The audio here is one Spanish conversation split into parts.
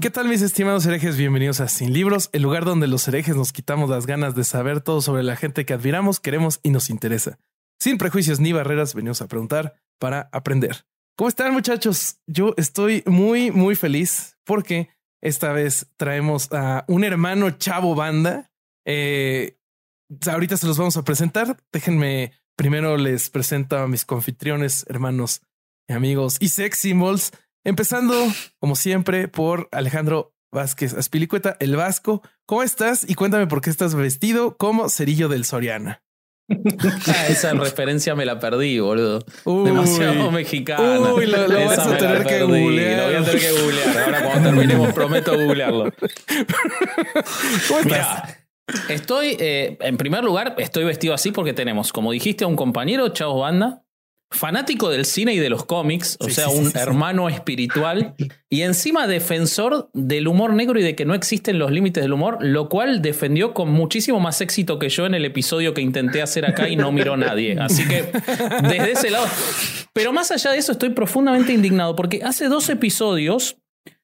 ¿Qué tal mis estimados herejes? Bienvenidos a Sin Libros, el lugar donde los herejes nos quitamos las ganas de saber todo sobre la gente que admiramos, queremos y nos interesa. Sin prejuicios ni barreras, venimos a preguntar para aprender. ¿Cómo están muchachos? Yo estoy muy, muy feliz porque esta vez traemos a un hermano chavo banda. Eh, ahorita se los vamos a presentar. Déjenme primero les presento a mis confitriones, hermanos y amigos y sex symbols. Empezando, como siempre, por Alejandro Vázquez Aspilicueta, el Vasco. ¿Cómo estás? Y cuéntame por qué estás vestido como cerillo del Soriana. Ah, esa referencia me la perdí, boludo. Demasiado mexicana. Uy, lo, lo vas a tener que googlear. Lo voy a tener que googlear. Ahora cuando terminemos prometo googlearlo. ¿Cómo estás? Estoy, eh, en primer lugar, estoy vestido así porque tenemos, como dijiste, a un compañero, Chavos Banda, fanático del cine y de los cómics, o Sí, sea, sí, un sí, hermano espiritual y encima defensor del humor negro y de que no existen los límites del humor, lo cual defendió con muchísimo más éxito que yo en el episodio que intenté hacer acá y no miró nadie. Así que desde ese lado. Pero más allá de eso, estoy profundamente indignado porque hace dos episodios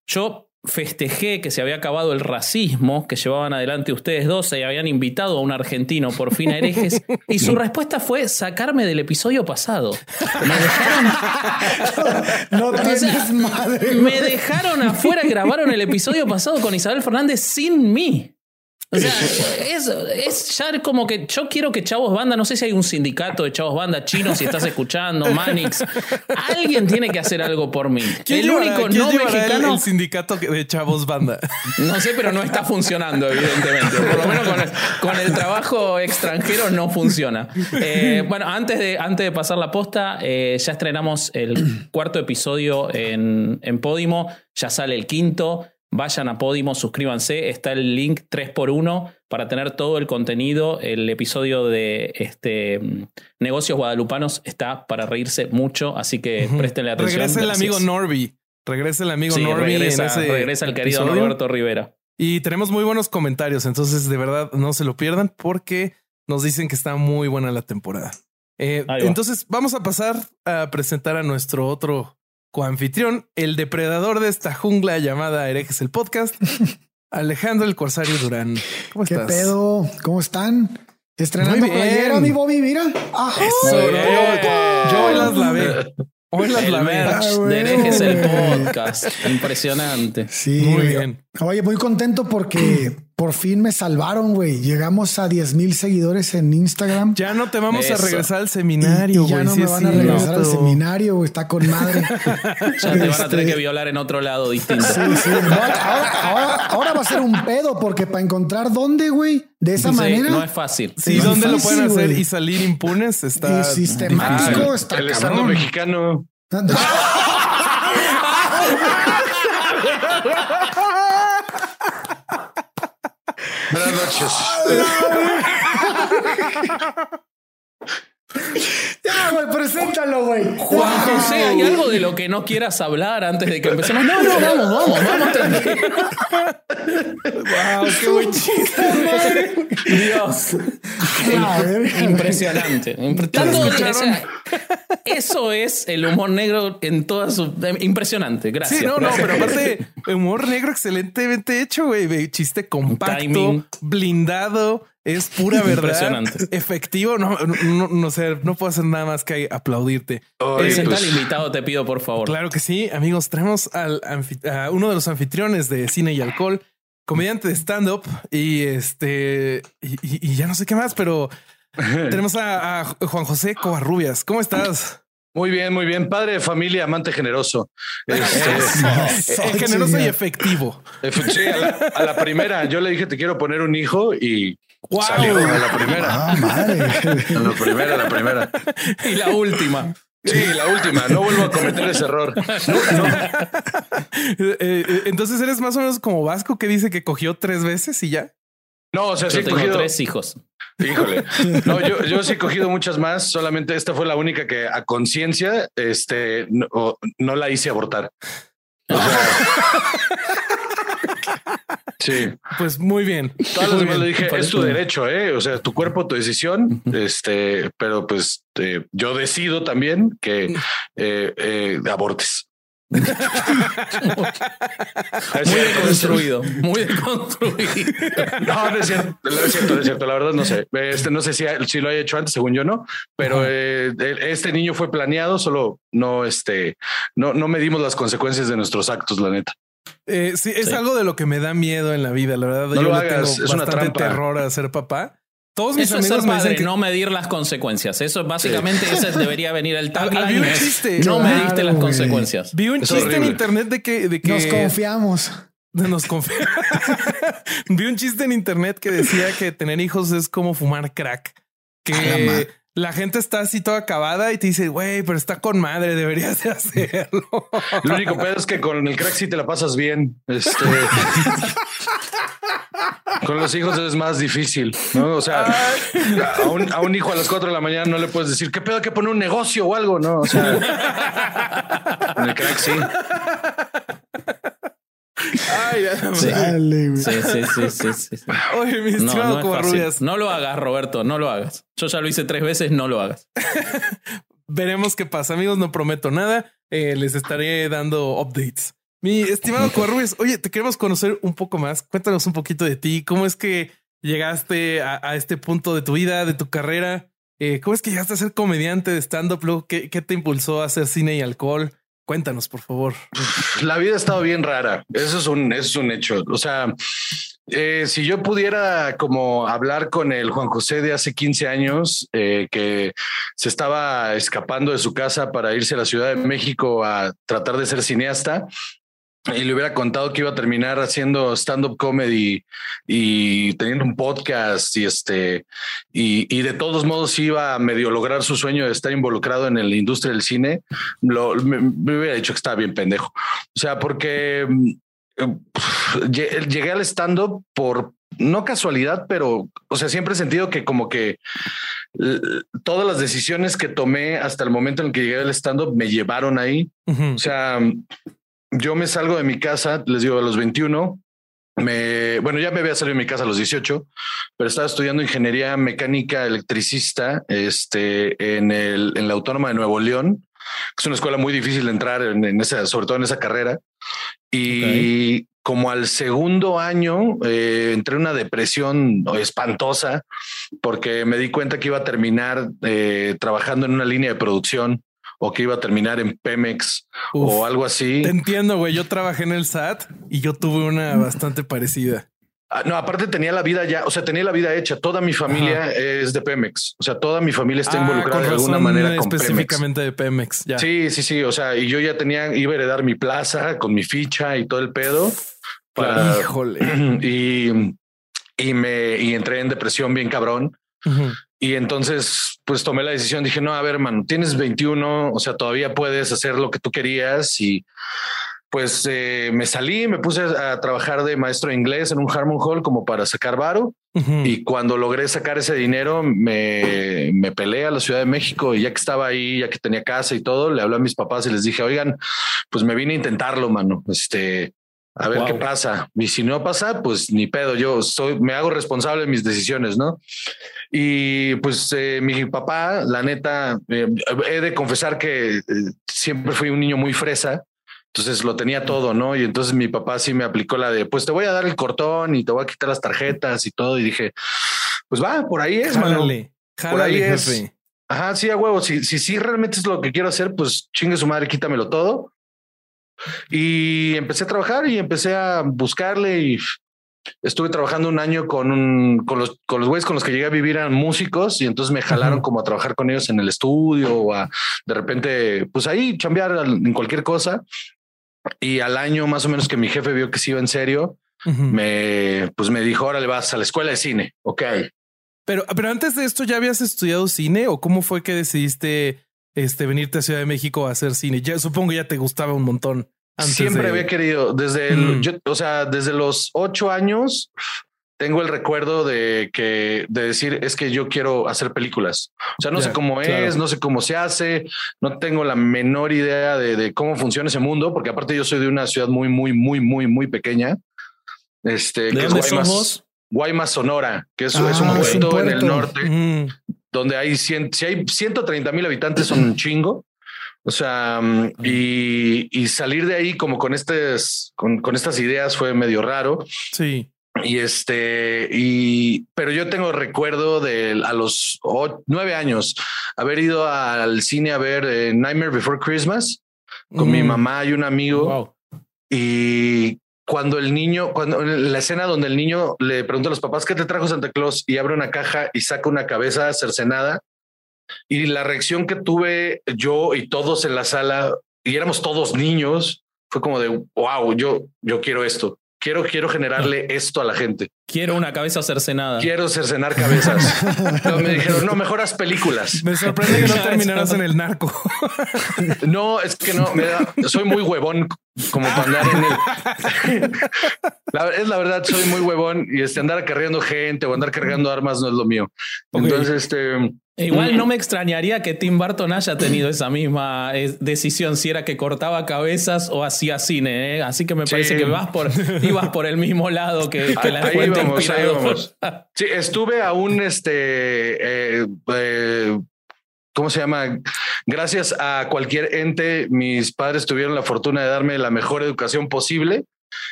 yo festejé que se había acabado el racismo que llevaban adelante ustedes dos y habían invitado a un argentino por fin a herejes y su respuesta fue sacarme del episodio pasado. Me dejaron, No O sea, tienes madre. me dejaron afuera grabaron el episodio pasado con Isabel Fernández sin mí. O sea, es, es ya como que yo quiero que Chavos Banda, no sé si hay un sindicato de Chavos Banda chino, si estás escuchando, Manix. Alguien tiene que hacer algo por mí. ¿Quién El llevará- único no llevará el- mexicano. El, sindicato de chavos banda. No sé, pero no está funcionando, evidentemente. Por lo menos con el, con el trabajo extranjero no funciona. Eh, bueno, antes de, antes de pasar la posta, eh, ya estrenamos el cuarto episodio en, en Podimo. Ya sale el quinto. Vayan a Podimo, suscríbanse. Está el link 3x1 para tener todo el contenido. El episodio de este, Negocios Guadalupanos está para reírse mucho, así que préstenle atención. Regresa el amigo Norby. Regresa el amigo Sí, Norby regresa, en ese regresa el querido episodio. Roberto Rivera. Y tenemos muy buenos comentarios, entonces de verdad no se lo pierdan porque nos dicen que está muy buena la temporada. Eh, va. entonces vamos a pasar a presentar a nuestro otro coanfitrión, el depredador de esta jungla llamada Herejes el Podcast, Alejandro el Corsario Durán. ¿Cómo ¿Qué estás? pedo? ¿Cómo están? Estrenando playera, mi Bobby, mira. Ajá. Eso, yo- yo hoy las lavé. Hoy las El lavé. Ah, de herejes el podcast. Impresionante. Sí, Muy bien. Oye, muy contento porque por fin me salvaron, güey. Llegamos a 10 mil seguidores en Instagram. Ya no te vamos a regresar al seminario, ya no sí me van a regresar al seminario, güey. Está con madre. Ya te van a tener Este, que violar en otro lado distinto. Sí, sí. No, ahora, ahora- ahora va a ser un pedo porque para encontrar dónde, güey, de esa Sí, manera. no es fácil. Sí, ¿dónde lo pueden hacer y salir impunes? Está y sistemático difícil. está El estado cabrón. mexicano. Buenas noches. Ya, güey, preséntalo, güey. Juan José, ¿hay algo de lo que no quieras hablar antes de que empecemos? No, no, vamos, vamos, vamos. Wow, qué buen chiste. Dios. Impresionante. Impre- Tanto- o sea, eso es el humor negro en toda su. Impresionante. Gracias. Sí, no, no, pero aparte, humor negro excelentemente hecho, güey. Chiste compacto, Timing. blindado, es pura verdad. Impresionante. Efectivo, no, no, no sé, no puedo hacer nada más que aplaudirte. Oye, Presenta pues, invitado, te pido, por favor. Claro que sí, amigos, traemos al a uno de los anfitriones de cine y alcohol, comediante de stand-up y este, y, y- y ya no sé qué más, pero tenemos a, a Juan José Covarrubias. ¿Cómo estás? Muy bien, muy bien. Padre de familia, amante generoso. Este, Eh, generoso y efectivo. efe- sí, a, la, a la primera, yo le dije te quiero poner un hijo y Wow. salió a la primera. Ah, madre. A la primera, a la primera. Y la última. Sí, la última. No vuelvo a cometer ese error. Eh, eh, entonces eres más o menos como Vasco que dice que cogió tres veces y ya. No, o sea, sí Yo he tengo cogido. tres hijos. Híjole. No, yo, yo sí he cogido muchas más. Solamente esta fue la única que a conciencia este, no, la hice abortar. O sea, sí. Pues muy bien. Todas las demás le dije, es tu derecho, ¿eh? O sea, tu cuerpo, tu decisión. Este, pero pues eh, yo decido también que eh, eh, abortes. Muy deconstruido, muy deconstruido. No, no es cierto, no es cierto, no es cierto. La verdad no sé. Este no sé si, si lo haya hecho antes, según yo no, pero eh, este niño fue planeado, solo no, este, no, no medimos las consecuencias de nuestros actos, la neta. Eh, sí, es Sí. algo de lo que me da miedo en la vida. La verdad, No yo lo hagas, tengo es una bastante trampa. terror a ser papá. Todos mis Eso es ser amigos me padre, que no medir las consecuencias. Eso básicamente ese debería venir el tagline. un es, chiste. No Claro, mediste las consecuencias. vi un Es chiste en internet de que, de que Nos confiamos. Nos confía. Vi un chiste en internet que decía que tener hijos es como fumar crack. Que la gente está así toda acabada y te dice, güey, pero está con madre, deberías de hacerlo. Lo único pedo es que con el crack sí te la pasas bien. Este. Con los hijos es más difícil, ¿no? O sea, a un, a un hijo a las 4 de la mañana no le puedes decir qué pedo hay que poner un negocio o algo, ¿no? O sea, con el crack sí. Ay, ya, Sí. Dale. Sí, sí, sí, sí, sí, sí. Oye, mi No, estimado no es No lo hagas, Roberto, no lo hagas. Yo ya lo hice tres veces, no lo hagas. veremos qué pasa. Amigos, no prometo nada. Eh, les estaré dando updates. Mi estimado Covarrubias, oye, te queremos conocer un poco más. Cuéntanos un poquito de ti. ¿Cómo es que llegaste a, este punto de tu vida, de tu carrera? Eh, ¿Cómo es que llegaste a ser comediante de stand-up? ¿Qué, ¿Qué te impulsó a hacer cine y alcohol? Cuéntanos, por favor. La vida ha estado bien rara. Eso es un, eso es un hecho. O sea, eh, si yo pudiera como hablar con el Juan José de hace 15 años, eh, que se estaba escapando de su casa para irse a la Ciudad de México a tratar de ser cineasta, y le hubiera contado que iba a terminar haciendo stand-up comedy y teniendo un podcast y este y, y de todos modos iba a medio lograr su sueño de estar involucrado en la industria del cine, lo, me, me hubiera dicho que estaba bien pendejo. O sea, porque eh, lle- llegué al stand-up por no casualidad, pero o sea, siempre he sentido que como que todas las decisiones que tomé hasta el momento en el que llegué al stand-up me llevaron ahí. Ujú. O sea, yo me salgo de mi casa, les digo, a los 21. Me, bueno, ya me había salido de mi casa a los 18, pero estaba estudiando ingeniería mecánica electricista este, en, el, en la Autónoma de Nuevo León, que es una escuela muy difícil de entrar en, en esa, sobre todo en esa carrera. Y como al segundo año eh, entré en una depresión espantosa porque me di cuenta que iba a terminar eh, trabajando en una línea de producción o que iba a terminar en Pemex Uf. o algo así. Te entiendo, güey. Yo trabajé en el SAT y yo tuve una bastante parecida. Ah, No, aparte tenía la vida ya, o sea, tenía la vida hecha. Toda mi familia es de Pemex. O sea, toda mi familia está Ah, involucrada de alguna manera con Pemex. específicamente de Pemex. Ya. Sí, sí, sí. O sea, y yo ya tenía, iba a heredar mi plaza con mi ficha y todo el pedo. Para, Híjole. y, y me y entré en depresión bien cabrón. Ujú. Y entonces, pues tomé la decisión. Dije, no, a ver, man, tienes 21, o sea, todavía puedes hacer lo que tú querías. Y pues eh, me salí, me puse a trabajar de maestro de inglés en un Harmon Hall como para sacar varo. Y cuando logré sacar ese dinero, me, me peleé a la Ciudad de México y ya que estaba ahí, ya que tenía casa y todo, le hablé a mis papás y les dije, oigan, pues me vine a intentarlo, mano. Este, a ver Wow. qué pasa. Y si no pasa, pues ni pedo. Yo soy, me hago responsable de mis decisiones, ¿no? Y pues eh, mi papá, la neta, eh, he de confesar que eh, siempre fui un niño muy fresa. Entonces lo tenía todo, ¿no? Y entonces mi papá sí me aplicó la de, pues te voy a dar el cortón y te voy a quitar las tarjetas y todo. Y dije, pues va, por ahí es, mano. Jálale. Por Jálale, ahí es. jefe. Ajá, sí, a huevo. Si, si, si realmente es lo que quiero hacer, pues chingue su madre, quítamelo todo. Y empecé a trabajar y empecé a buscarle y estuve trabajando un año con un, con los, con los güeyes con los que llegué a vivir eran músicos y entonces me jalaron como a trabajar con ellos en el estudio o a de repente, pues ahí chambear en cualquier cosa. Y al año más o menos que mi jefe vio que sí iba en serio, Ujú. me, pues me dijo, órale, vas a la escuela de cine. Ok. Pero, pero antes de esto, ¿ya habías estudiado cine o cómo fue que decidiste este, venirte a Ciudad de México a hacer cine? Ya supongo ya te gustaba un montón. Antes Siempre de- había querido, desde el, Mm. yo, o sea, desde los ocho años tengo el recuerdo de que de decir es que yo quiero hacer películas. O sea, no Ya, sé cómo claro. es, no sé cómo se hace, no tengo la menor idea de, de cómo funciona ese mundo, porque aparte yo soy de una ciudad muy, muy, muy, muy, muy pequeña. Este, ¿De que es dónde sos Guaymas, vos? Guaymas, Sonora, que es, Ah, es un es puerto en el norte Mm, donde hay 100, si hay 130 mil habitantes son un chingo. O sea, mm, y, y salir de ahí como con estas, con, con estas ideas fue medio raro. sí. Y este, y, pero yo tengo recuerdo de a los nueve años haber ido al cine a ver eh, Nightmare Before Christmas con mi Mm, mamá y un amigo. Wow. Y cuando el niño, cuando la escena donde el niño le pregunta a los papás qué te trajo Santa Claus y abre una caja y saca una cabeza cercenada y la reacción que tuve yo y todos en la sala y éramos todos niños fue como de wow, yo, yo quiero esto. Quiero, quiero generarle esto a la gente. Quiero una cabeza cercenada. Quiero cercenar cabezas. Me dijeron, no, mejor haz películas. Me sorprende que no terminaras en el narco. No, es que no, me da, soy muy huevón como para andar en el. La- es la verdad, soy muy huevón y este andar acarreando gente o andar cargando armas no es lo mío. Entonces, este Igual no me extrañaría que Tim Burton haya tenido esa misma eh, decisión si era que cortaba cabezas o hacía cine. ¿eh? Así que me Sí. parece que vas por, ibas por el mismo lado que, que la Ahí fuente vamos, ahí vamos. sí, estuve a un este eh, eh, ¿cómo se llama? Gracias a cualquier ente, mis padres tuvieron la fortuna de darme la mejor educación posible.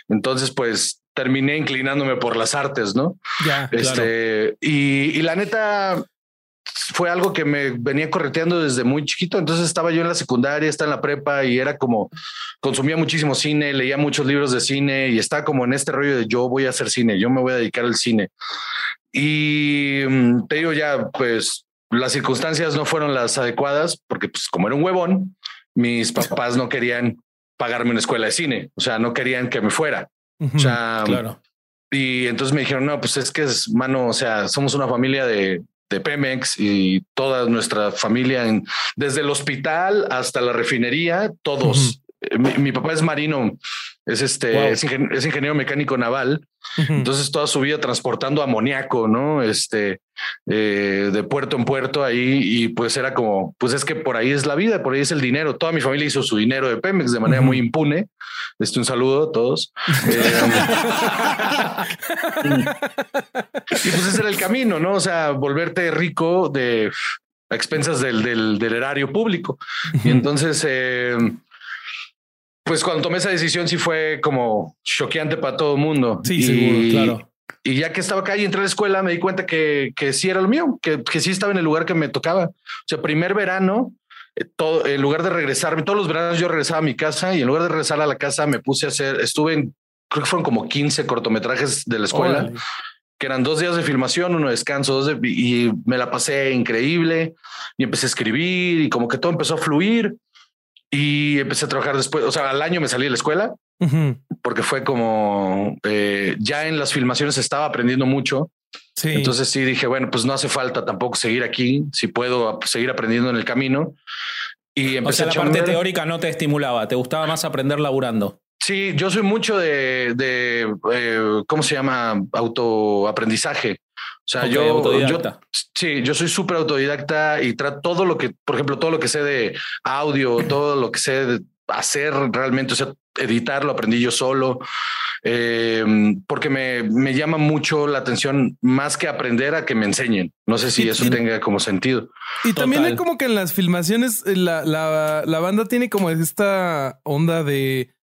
Entonces, pues terminé inclinándome por las artes, ¿no? ya. Este, y, y la neta fue algo que me venía correteando desde muy chiquito. Entonces estaba yo en la secundaria, estaba en la prepa y era como consumía muchísimo cine, leía muchos libros de cine y estaba como en este rollo de yo voy a hacer cine, yo me voy a dedicar al cine. Y mm, te digo ya, pues las circunstancias no fueron las adecuadas porque, pues, como era un huevón, mis papás no querían pagarme una escuela de cine, o sea, no querían que me fuera. Ujú. O sea, Claro. y entonces me dijeron, no, pues es que es mano, o sea, somos una familia de, de Pemex y toda nuestra familia, en- desde el hospital hasta la refinería, todos. Mi, mi papá es marino, es este, Wow. es, ingen- es ingeniero mecánico naval. Entonces toda su vida transportando amoníaco, ¿no? Este, eh, de puerto en puerto ahí y pues era como, pues es que por ahí es la vida, por ahí es el dinero. Toda mi familia hizo su dinero de Pemex de manera Ujú. muy impune. Este, un saludo a todos. Eh, y pues ese era el camino, ¿no? O sea, volverte rico de a expensas del, del, del erario público. Y entonces, eh, pues cuando tomé esa decisión sí fue como choqueante para todo el mundo. Sí, y, seguro, claro. Y ya que estaba acá y entré a la escuela, me di cuenta que, que sí era lo mío, que, que sí estaba en el lugar que me tocaba. O sea, primer verano, eh, todo, en lugar de regresarme, todos los veranos yo regresaba a mi casa y en lugar de regresar a la casa me puse a hacer, estuve en, creo que fueron como 15 cortometrajes de la escuela Órale. que eran dos días de filmación, uno de descanso, dos de, y me la pasé increíble y empecé a escribir y como que todo empezó a fluir y empecé a trabajar después. O sea, al año me salí de la escuela Ujú. porque fue como eh, ya en las filmaciones estaba aprendiendo mucho. Sí. Entonces sí dije, bueno, pues no hace falta tampoco seguir aquí, si puedo seguir aprendiendo en el camino. Y O empecé sea, a la parte chambear. teórica no te estimulaba, te gustaba más aprender laburando. Sí, yo soy mucho de, de eh, ¿cómo se llama? Autoaprendizaje. O sea, yo, yo, sí, yo soy súper autodidacta y trato todo lo que, por ejemplo, todo lo que sé de audio, todo lo que sé de hacer realmente, o sea, editar lo aprendí yo solo, eh, porque me, me llama mucho la atención más que aprender a que me enseñen. No sé si Y eso tenga como sentido. Y también hay como que en las filmaciones eh, la, la, la banda tiene como esta onda de,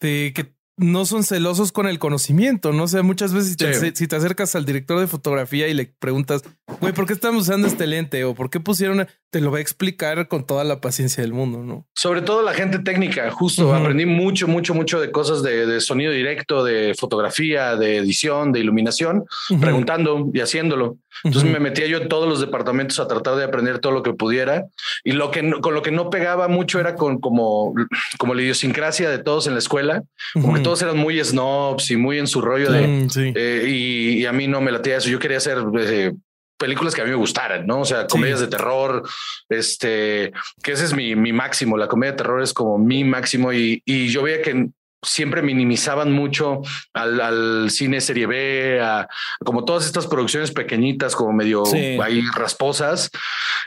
de que no son celosos con el conocimiento, ¿no? O sea, muchas veces si te, Sí. si te acercas al director de fotografía y le preguntas, güey, ¿por qué estamos usando este lente? O ¿por qué pusieron? Te lo va a explicar con toda la paciencia del mundo, ¿no? Sobre todo la gente técnica, justo aprendí mucho, mucho, mucho de cosas de, de sonido directo, de fotografía, de edición, de iluminación, preguntando y haciéndolo. Entonces me metía yo en todos los departamentos a tratar de aprender todo lo que pudiera y lo que no- con lo que no pegaba mucho era con como, como la idiosincrasia de todos en la escuela, como que todos eran muy snobs y muy en su rollo de Mm, sí. eh, y, y a mí no me latía eso. Yo quería ser eh, películas que a mí me gustaran, ¿no? O sea, comedias de terror, este, que ese es mi, mi máximo. La comedia de terror es como mi máximo y, y yo veía que siempre minimizaban mucho al, al, cine serie B, a, como todas estas producciones pequeñitas, como medio sí. ahí rasposas,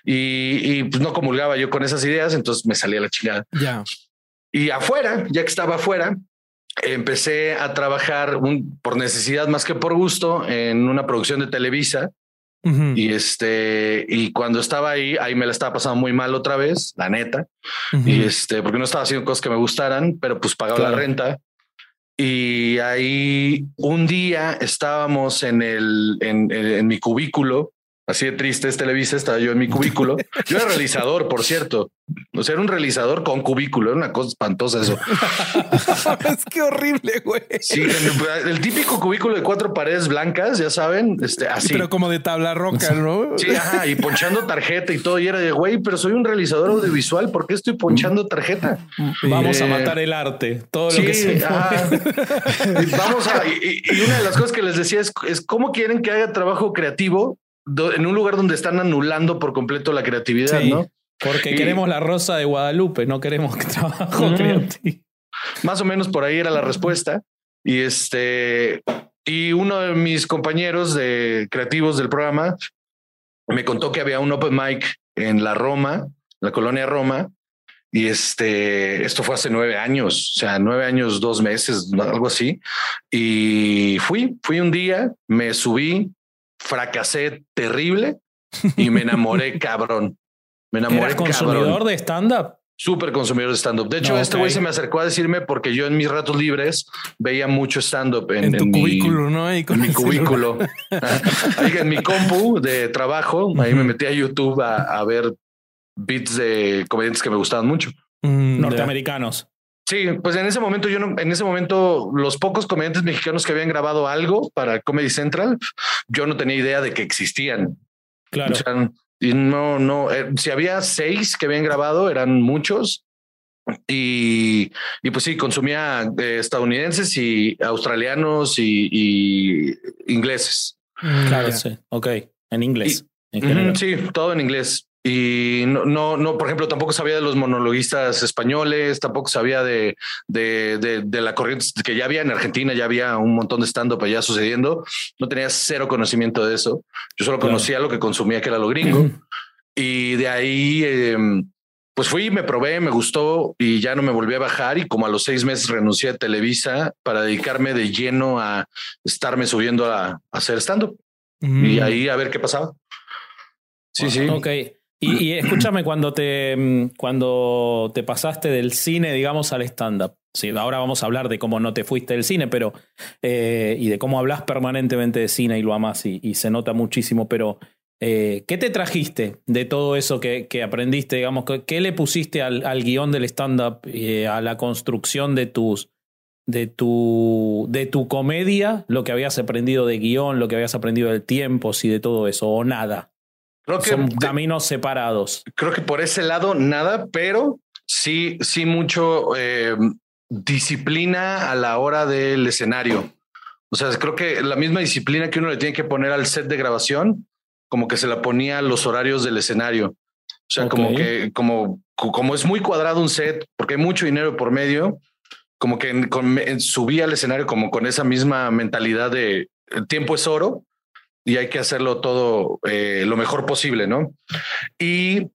y, y, pues no comulgaba yo con esas ideas, entonces me salía la chingada. Ya. Y afuera, ya que estaba afuera, empecé a trabajar un, por necesidad más que por gusto en una producción de Televisa. Uh -huh. Y este, y cuando estaba ahí, ahí me la estaba pasando muy mal otra vez, la neta. Uh -huh. Y este, porque no estaba haciendo cosas que me gustaran, pero pues pagaba claro. la renta. Y ahí un día estábamos en el, en, en, en mi cubículo Así de triste es Televisa, estaba yo en mi cubículo. Yo era realizador, por cierto. O sea, era un realizador con cubículo, era una cosa espantosa eso. es que horrible, güey. Sí, el, el, típico cubículo de cuatro paredes blancas, ya saben, este, así. Pero como de tabla roca, ¿no? Sí, ajá, y ponchando tarjeta y todo. Y era de, güey, pero soy un realizador audiovisual, ¿por qué estoy ponchando tarjeta? Vamos eh, a matar el arte, todo sí, lo que se Vamos a... Y, y, una de las cosas que les decía es, es cómo quieren que haga trabajo creativo en un lugar donde están anulando por completo la creatividad, sí, ¿no? Porque y, queremos la rosa de Guadalupe, no queremos trabajo mm, creativo. Más o menos por ahí era la respuesta. Y este, y uno de mis compañeros de creativos del programa me contó que había un open mic en la Roma, la colonia Roma, y este, esto fue hace nueve años, o sea, nueve años, dos meses, algo así. Y fui, fui un día, me subí, fracasé terrible y me enamoré cabrón. Me enamoré ¿Eras consumidor cabrón. de stand-up? Súper consumidor de stand-up. De hecho, no, este güey okay. se me acercó a decirme porque yo en mis ratos libres veía mucho stand-up en, en, tu en cubículo, mi, ¿no? Ahí en mi cubículo. en mi compu de trabajo, ahí me metí a YouTube a, a ver beats de comediantes que me gustaban mucho. Mm, Norteamericanos. Sí, pues en ese momento yo no, en ese momento los pocos comediantes mexicanos que habían grabado algo para Comedy Central, yo no tenía idea de que existían. Claro. O sea, y no, no, eh, si había seis que habían grabado, eran muchos. Y, y pues sí, consumía eh, estadounidenses y australianos y, y ingleses. Claro, sí. Ok, en inglés. Y, en sí, todo en inglés. Y no, no, no, por ejemplo, tampoco sabía de los monologuistas españoles, tampoco sabía de, de, de, de la corriente que ya había en Argentina, ya había un montón de stand-up allá sucediendo. No tenía cero conocimiento de eso. Yo solo conocía lo que consumía, que era lo gringo. Uh -huh. Y de ahí, eh, pues fui, me probé, me gustó y ya no me volví a bajar. Y como a los seis meses renuncié a Televisa para dedicarme de lleno a estarme subiendo a, a hacer stand-up. Uh -huh. Y ahí a ver qué pasaba. Sí, sí. Ok. Y, escúchame, cuando te, cuando te pasaste del cine, digamos, al stand-up. Sí, ahora vamos a hablar de cómo no te fuiste del cine, pero. Eh, y de cómo hablas permanentemente de cine y lo amas y, se nota muchísimo, pero. Eh, ¿Qué te trajiste de todo eso que, que aprendiste? Digamos, ¿qué le pusiste al, al guion del stand-up, eh, a la construcción de tus. De tu, de tu comedia, lo que habías aprendido de guion, lo que habías aprendido del tiempo, y de todo eso, o nada. Creo que son caminos separados. Creo que por ese lado nada, pero sí, sí mucho eh, disciplina a la hora del escenario. O sea, creo que la misma disciplina que uno le tiene que poner al set de grabación, como que se la ponía a los horarios del escenario. O sea, okay. como que como, como es muy cuadrado un set, porque hay mucho dinero por medio, como que con, subía al escenario como con esa misma mentalidad de el tiempo es oro y hay que hacerlo todo eh, lo mejor posible, ¿no? Y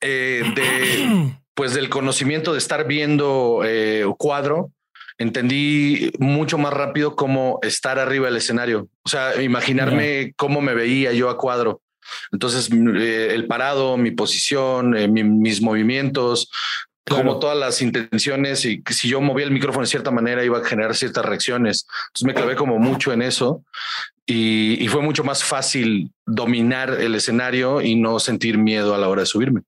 eh, de, pues del conocimiento de estar viendo eh, cuadro, entendí mucho más rápido cómo estar arriba del escenario. O sea, imaginarme yeah. cómo me veía yo a cuadro. Entonces, eh, el parado, mi posición, mi, mis movimientos, Claro. como todas las intenciones y si yo movía el micrófono de cierta manera iba a generar ciertas reacciones. Entonces me clavé como mucho en eso y, y, fue mucho más fácil dominar el escenario y no sentir miedo a la hora de subirme.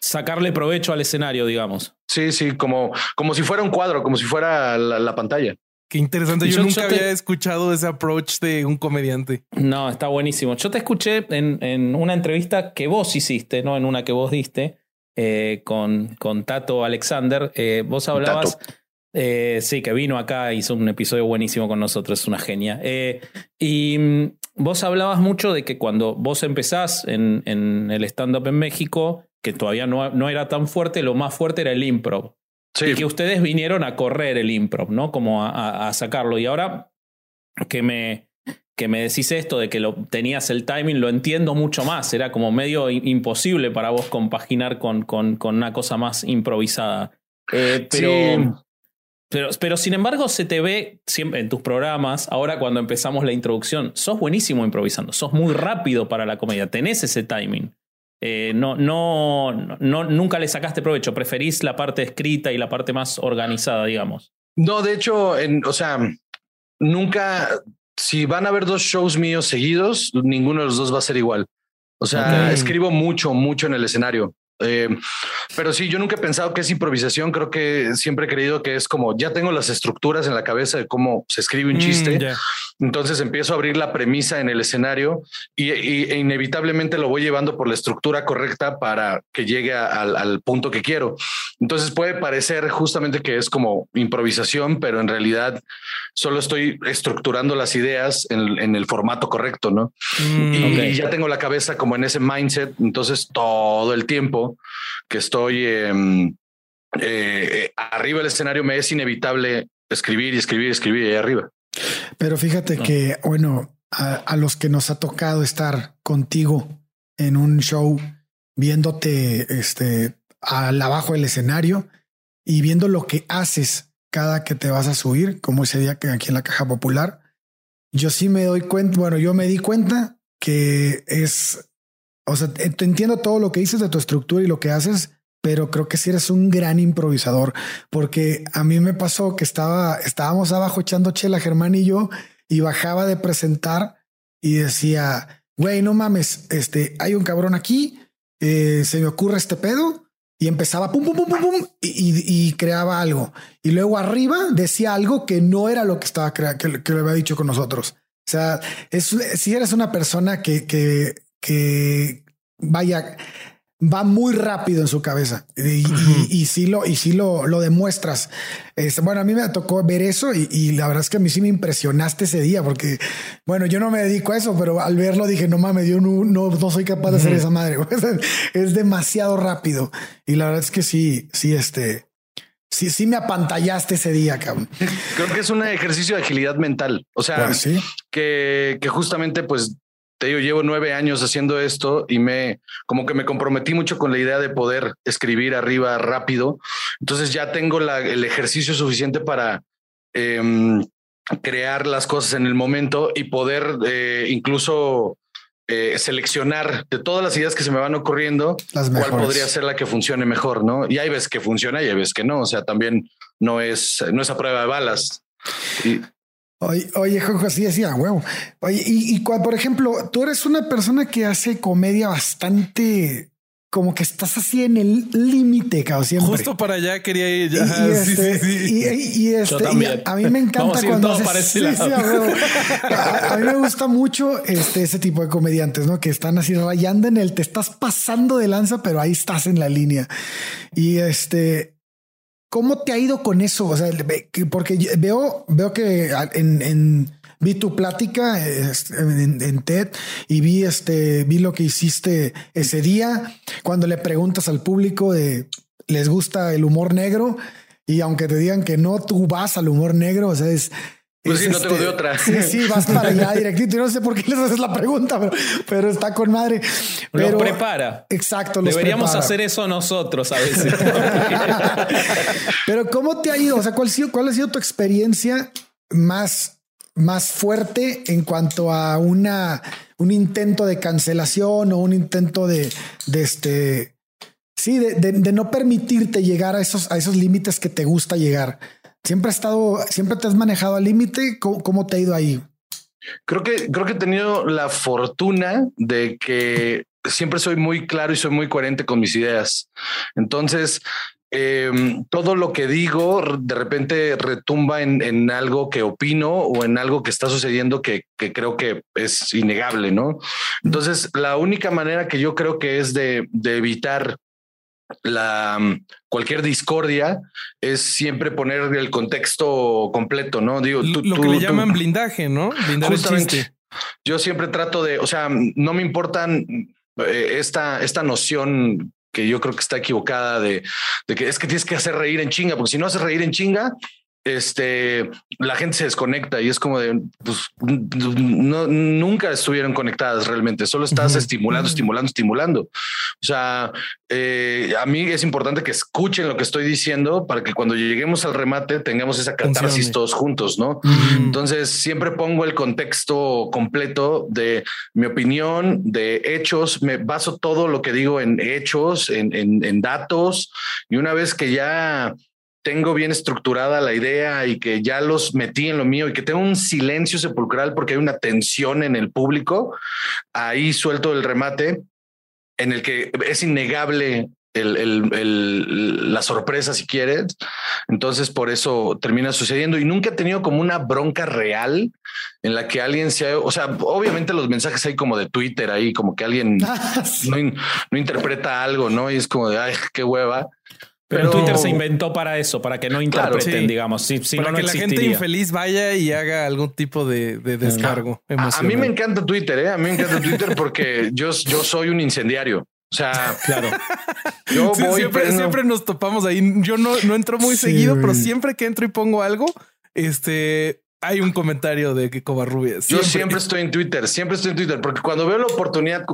Sacarle provecho al escenario, digamos. Sí, sí, como, como si fuera un cuadro, como si fuera la, la pantalla. Qué interesante. Yo, yo, nunca yo te... había escuchado ese approach de un comediante. No, está buenísimo. Yo te escuché en, en una entrevista que vos hiciste, no en una que vos diste eh, con, con Tato Alexander. Eh, vos hablabas. Eh, sí, que vino acá, hizo un episodio buenísimo con nosotros, es una genia. Eh, y, vos hablabas mucho de que cuando vos empezás en, en el stand-up en México, que todavía no, no, era tan fuerte, lo más fuerte era el improv. Sí. Y que ustedes vinieron a correr el improv, ¿no? Como a, a, sacarlo. Y ahora que me, que me decís esto de que lo, tenías el timing, lo entiendo mucho más. Era como medio imposible para vos compaginar con, con, con una cosa más improvisada. Eh, pero, sí. Pero, pero, sin embargo, se te ve siempre en tus programas, ahora cuando empezamos la introducción, sos buenísimo improvisando, sos muy rápido para la comedia, tenés ese timing. Eh, no, no, no, nunca le sacaste provecho, preferís la parte escrita y la parte más organizada, digamos. No, de hecho, en, o sea, nunca, si van a haber dos shows míos seguidos, ninguno de los dos va a ser igual. O sea, okay. escribo mucho, mucho en el escenario. Eh, pero sí, yo nunca he pensado que es improvisación. Creo que siempre he creído que es como ya tengo las estructuras en la cabeza de cómo se escribe un chiste. Mm, yeah. Entonces empiezo a abrir la premisa en el escenario y, y e inevitablemente lo voy llevando por la estructura correcta para que llegue a, al, al, punto que quiero. Entonces puede parecer justamente que es como improvisación, pero en realidad solo estoy estructurando las ideas en, en el formato correcto, ¿no? Mm, y, okay. y ya tengo la cabeza como en ese mindset. Entonces todo el tiempo que estoy eh, eh, arriba del escenario me es inevitable escribir y escribir y escribir ahí arriba. Pero fíjate no. que, bueno, a, a, los que nos ha tocado estar contigo en un show, viéndote este, al abajo del escenario y viendo lo que haces cada que te vas a subir, como ese día que aquí en la caja popular, yo sí me doy cuenta, bueno, yo me di cuenta que es o sea, te entiendo todo lo que dices de tu estructura y lo que haces, pero creo que sí eres un gran improvisador, porque a mí me pasó que estaba, estábamos abajo echando chela, Germán y yo, y bajaba de presentar y decía, güey, no mames, este, hay un cabrón aquí, eh, se me ocurre este pedo, y empezaba pum, pum, pum, pum, pum, y, y, y, creaba algo. Y luego arriba decía algo que no era lo que estaba que, que le había dicho con nosotros. O sea, es, si eres una persona que, que que vaya, va muy rápido en su cabeza y, y, y sí lo, y sí lo, lo demuestras. Es, bueno, a mí me tocó ver eso y, y, la verdad es que a mí sí me impresionaste ese día porque, bueno, yo no me dedico a eso, pero al verlo dije, no mames, yo no, no, no soy capaz de hacer esa madre. es demasiado rápido y la verdad es que sí, sí, este, sí, sí me apantallaste ese día, cabrón. Creo que es un ejercicio de agilidad mental. O sea, pues sí. que, que justamente pues te digo, llevo nueve años haciendo esto y me como que me comprometí mucho con la idea de poder escribir arriba rápido. Entonces ya tengo la, el ejercicio suficiente para eh, crear las cosas en el momento y poder eh, incluso eh, seleccionar de todas las ideas que se me van ocurriendo las cuál podría ser la que funcione mejor, ¿no? Y hay veces que funciona y hay veces que no. O sea, también no es, no es a prueba de balas. Y, Oye, oye, Jojo, sí decía, huevo. Oye, y, y cuando, por ejemplo, tú eres una persona que hace comedia bastante como que estás así en el límite, cabrón. Siempre. Justo para allá quería ir. Ya. Y, y, este, sí, sí, sí. y, y este, a mí me encanta cuando haces, sí, a, a, mí me gusta mucho este, ese tipo de comediantes, ¿no? Que están así rayando en el, te estás pasando de lanza, pero ahí estás en la línea. Y este, ¿Cómo te ha ido con eso? O sea, porque veo, veo que en, vi tu plática en, en, TED y vi este, vi lo que hiciste ese día cuando le preguntas al público de les gusta el humor negro y aunque te digan que no, tú vas al humor negro. O sea, es, pues sí, no tengo de otra. Sí, sí, vas para allá directito. Y no sé por qué les haces la pregunta, pero, pero está con madre. Pero, los prepara. Exacto. Los Deberíamos prepara. hacer eso nosotros a veces. pero ¿cómo te ha ido? O sea, ¿cuál ha sido, cuál ha sido tu experiencia más, más fuerte en cuanto a una, un intento de cancelación o un intento de, de este, sí, de, de, de no permitirte llegar a esos, a esos límites que te gusta llegar? Siempre has estado, siempre te has manejado al límite. ¿Cómo, ¿Cómo, te ha ido ahí? Creo que, creo que he tenido la fortuna de que siempre soy muy claro y soy muy coherente con mis ideas. Entonces, eh, todo lo que digo de repente retumba en, en, algo que opino o en algo que está sucediendo que, que, creo que es innegable, ¿no? Entonces, la única manera que yo creo que es de, de evitar la cualquier discordia es siempre poner el contexto completo, ¿no? Digo, tú, lo que tú, le llaman tú, blindaje, ¿no? Blindar justamente, Yo siempre trato de, o sea, no me importan eh, esta, esta noción que yo creo que está equivocada de, de que es que tienes que hacer reír en chinga, porque si no haces reír en chinga, este, la gente se desconecta y es como de, pues, no, nunca estuvieron conectadas realmente, solo estás estimulando, estimulando, estimulando. O sea, eh, a mí es importante que escuchen lo que estoy diciendo para que cuando lleguemos al remate tengamos esa catarsis todos juntos, ¿no? Entonces, siempre pongo el contexto completo de mi opinión, de hechos, me baso todo lo que digo en hechos, en, en datos, y una vez que ya tengo bien estructurada la idea y que ya los metí en lo mío y que tengo un silencio sepulcral porque hay una tensión en el público, ahí suelto el remate en el que es innegable la sorpresa si quieres. Entonces por eso termina sucediendo y nunca he tenido como una bronca real en la que alguien se, o sea, obviamente los mensajes hay como de Twitter ahí, como que alguien ah, no, no interpreta algo, ¿no? Y es como de, ay, qué hueva. Pero, Twitter se inventó para eso, para que no interpreten, digamos. Si, para que la gente infeliz vaya y haga algún tipo de, descargo. A, mí me encanta Twitter, ¿eh? A mí me encanta Twitter porque yo, yo soy un incendiario. O sea, claro. Yo siempre, siempre, nos topamos ahí. Yo no, no entro muy seguido, pero siempre que entro y pongo algo, este hay un comentario de que Covarrubias. Yo siempre estoy en Twitter, siempre estoy en Twitter, porque cuando veo la oportunidad,